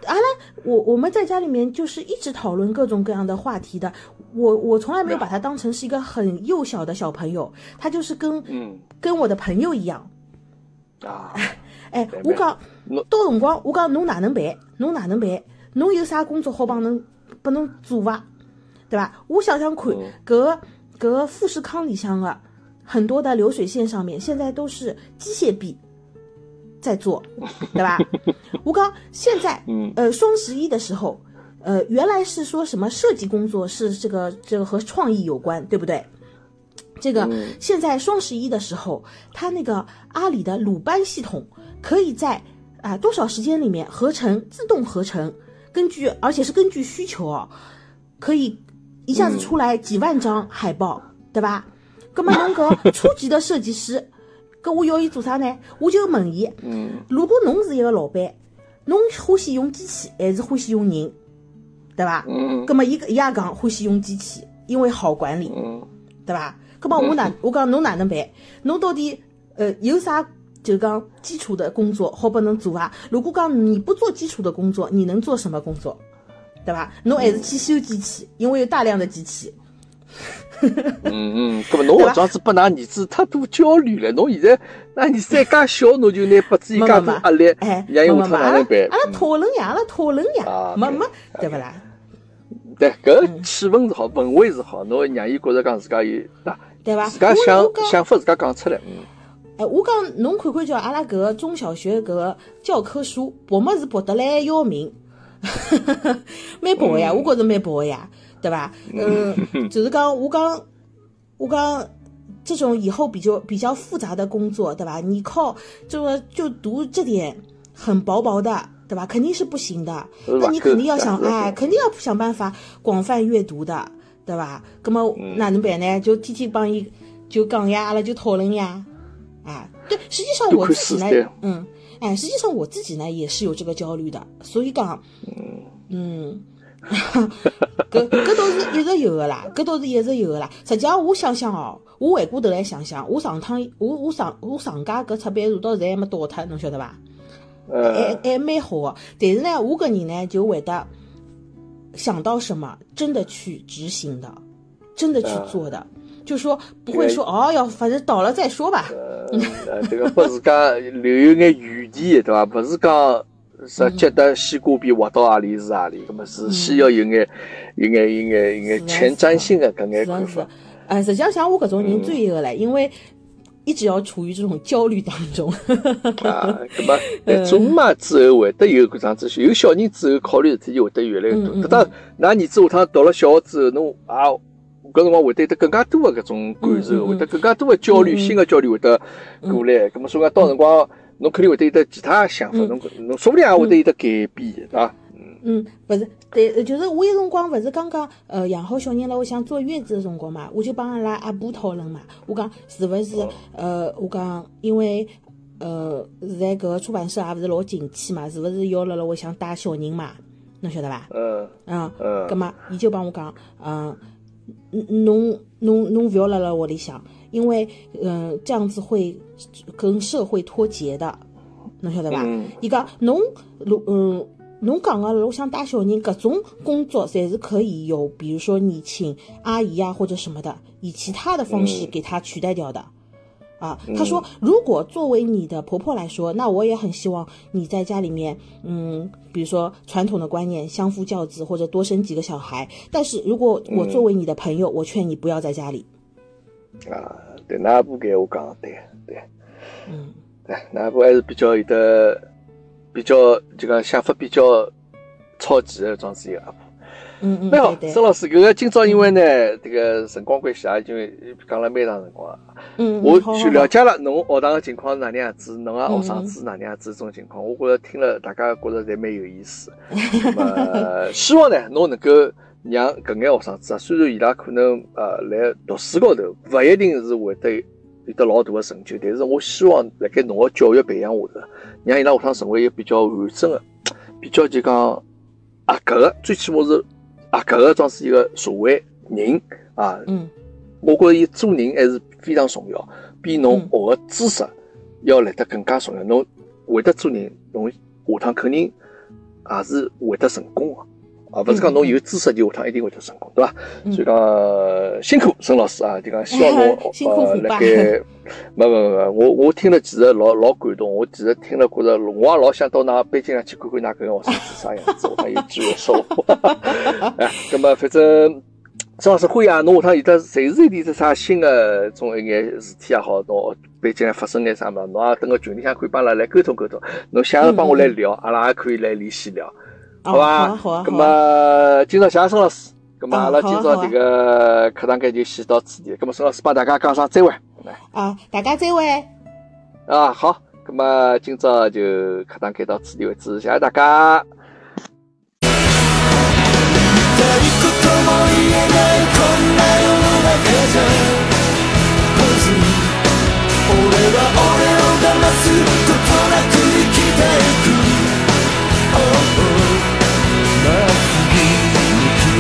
阿拉我我们在家里面就是一直讨论各种各样的话题的。我我从来没有把他当成是一个很幼小的小朋友，他就是跟嗯跟我的朋友一样。啊，哎白，我讲侬到辰光，我讲侬哪能办？侬哪能办？侬有啥工作好帮侬帮侬做伐？对吧？我想想看嗯，搿个搿个富士康里向的很多的流水线上面，现在都是机械臂在做，对吧？吴刚现在嗯呃双十一的时候，呃原来是说什么设计工作是这个这个和创意有关，对不对？这个嗯现在双十一的时候，它那个阿里的鲁班系统可以在啊、多少时间里面合成自动合成，根据而且是根据需求哦，可以一下子出来几万张海报，对吧？那么侬搿 初级的设计师，搿我要伊做啥呢？我就问伊，嗯如果侬是一个老板，侬欢喜用机器还是欢喜用人，对伐？嗯咁么伊伊也讲欢喜用机器，因为好管理，嗯对伐？葛么我哪 我讲侬哪能办？侬到底呃有啥就讲基础的工作好拨侬做啊？如果讲你不做基础的工作，你能做什么工作？对伐？侬还是去修机器，因为有大量的机器。嗯 嗯，搿么侬搿桩子拨㑚儿子太多焦虑了。侬现在那儿子还介小，侬就拿拨自己介多压力，哎，让伊下趟哪能办？阿拉讨论呀，阿拉讨论呀，没没，对勿啦？对，搿气氛是好，氛围是好，侬让伊觉着讲自家有，对伐？自家想想法自家讲出来，嗯。哎，我讲侬看看叫阿拉搿个中小学搿个教科书，博么是博得来要命，蛮博呀，我觉着蛮博呀。对吧？嗯，就是讲我讲我讲这种以后比较比较复杂的工作，对吧？你靠这个就读这点很薄薄的，对吧？肯定是不行的。那你肯定要想，哎，肯定要想办法广泛阅读的，对吧？那么哪能办呢？就天天帮伊就讲呀，阿拉就讨论呀，啊，对，实际上我自己呢，嗯，哎，实际上我自己呢也是有这个焦虑的，所以讲，嗯。搿搿倒是一直有个啦，搿倒是一直有个啦。实际上我想想哦，我回过头来想想，我上趟我我上我上家搿出版社到现在还没倒脱，侬晓得伐？还还蛮好个。但是呢，我搿人呢就会得想到什么，真的去执行的，真的去做的，就说不会说哦哟，反正倒了再说吧。呃，这个不是讲留有眼余地，对伐？不是讲。直接的西瓜皮滑到阿里是阿里，葛么是先要有眼、有眼、有眼、有眼前瞻性的搿眼看法。嗯，实际上像我搿种人最个唻，因为一直要处于这种焦虑当中。啊，那么中嘛之后会得有搿桩子，有小人之后考虑事体就会得越来越多。等到㑚儿子下趟读了小学之后，侬啊，搿辰光会得得更加多的搿种感受，会得更加多的焦虑，新的焦虑会得过来。葛么所以讲到辰光。侬肯定会得有得其他想法，侬侬说不定也会得有得改变，对伐？嗯，勿是，对，就是我有辰光勿是刚刚呃养好小人了，我想坐月子的辰光嘛，我就帮阿拉阿婆讨论嘛，我讲是勿是呃，我讲因为呃现在搿个出版社也勿是老景气嘛，是勿是要辣辣屋里向带小人嘛？侬晓得伐？嗯嗯嗯，葛末伊就帮我讲，嗯，侬侬侬勿要辣辣屋里向。因为，嗯，这样子会跟社会脱节的，侬晓得吧？伊讲侬如，嗯，侬讲个，我想带小人，各种工作侪是可以有，比如说你请阿姨啊或者什么的，以其他的方式给他取代掉的。啊，他说，如果作为你的婆婆来说，那我也很希望你在家里面，嗯，比如说传统的观念，相夫教子或者多生几个小孩。但是如果我作为你的朋友，我劝你不要在家里。啊，对，那阿婆给我讲，对对，嗯，对，那阿婆还是比较有的，比较就讲想法比较超前的装子一个阿婆。嗯嗯，蛮好，沈老师，搿个今朝因为呢，这个辰光关系啊，因为讲了蛮长辰光，嗯，我就了解了侬学堂的情况是哪能样子，侬个学生子哪能样子这种情况，我觉着听了大家觉着侪蛮有意思。那么 希望呢，侬能够。让搿眼学生子啊，虽然伊拉可能呃来读书高头勿一定是会得有得老大的成就，但是我希望辣盖侬个教育培养下头，让伊拉下趟成为一个比较完整的、比较就讲合格个，最起码是合格个，装是一个社会人啊。嗯，我觉着伊做人还是非常重要，比侬学个知识要来得更加重要。侬会得做人，侬下趟肯定也是会得成功个。啊，不是讲侬有知识就下趟一定会得成功，对伐？所以讲辛苦沈老师啊，就讲希望侬呃，辣盖，没没没，我我听了其实老老感动，我其实听了觉着我也老想到那北京上去看看那个学生是啥样子，我还有机会说。哎，那么反正沈老师欢迎啊，侬下趟有得随时有点啥新的种一眼事体也好，侬北京发生眼啥么，侬也等个群里向可以帮阿拉来沟通沟通，侬想要帮我来聊，阿拉也可以来联系聊。好吧，好啊好啊。那么今朝谢谢孙老师，那么那今朝这个课堂该就先到此地。那么孙老师帮大家讲上再会，啊，大家再会。啊，好，那么今朝就课堂该到此地为止，谢谢大家。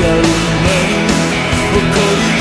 うね。誇り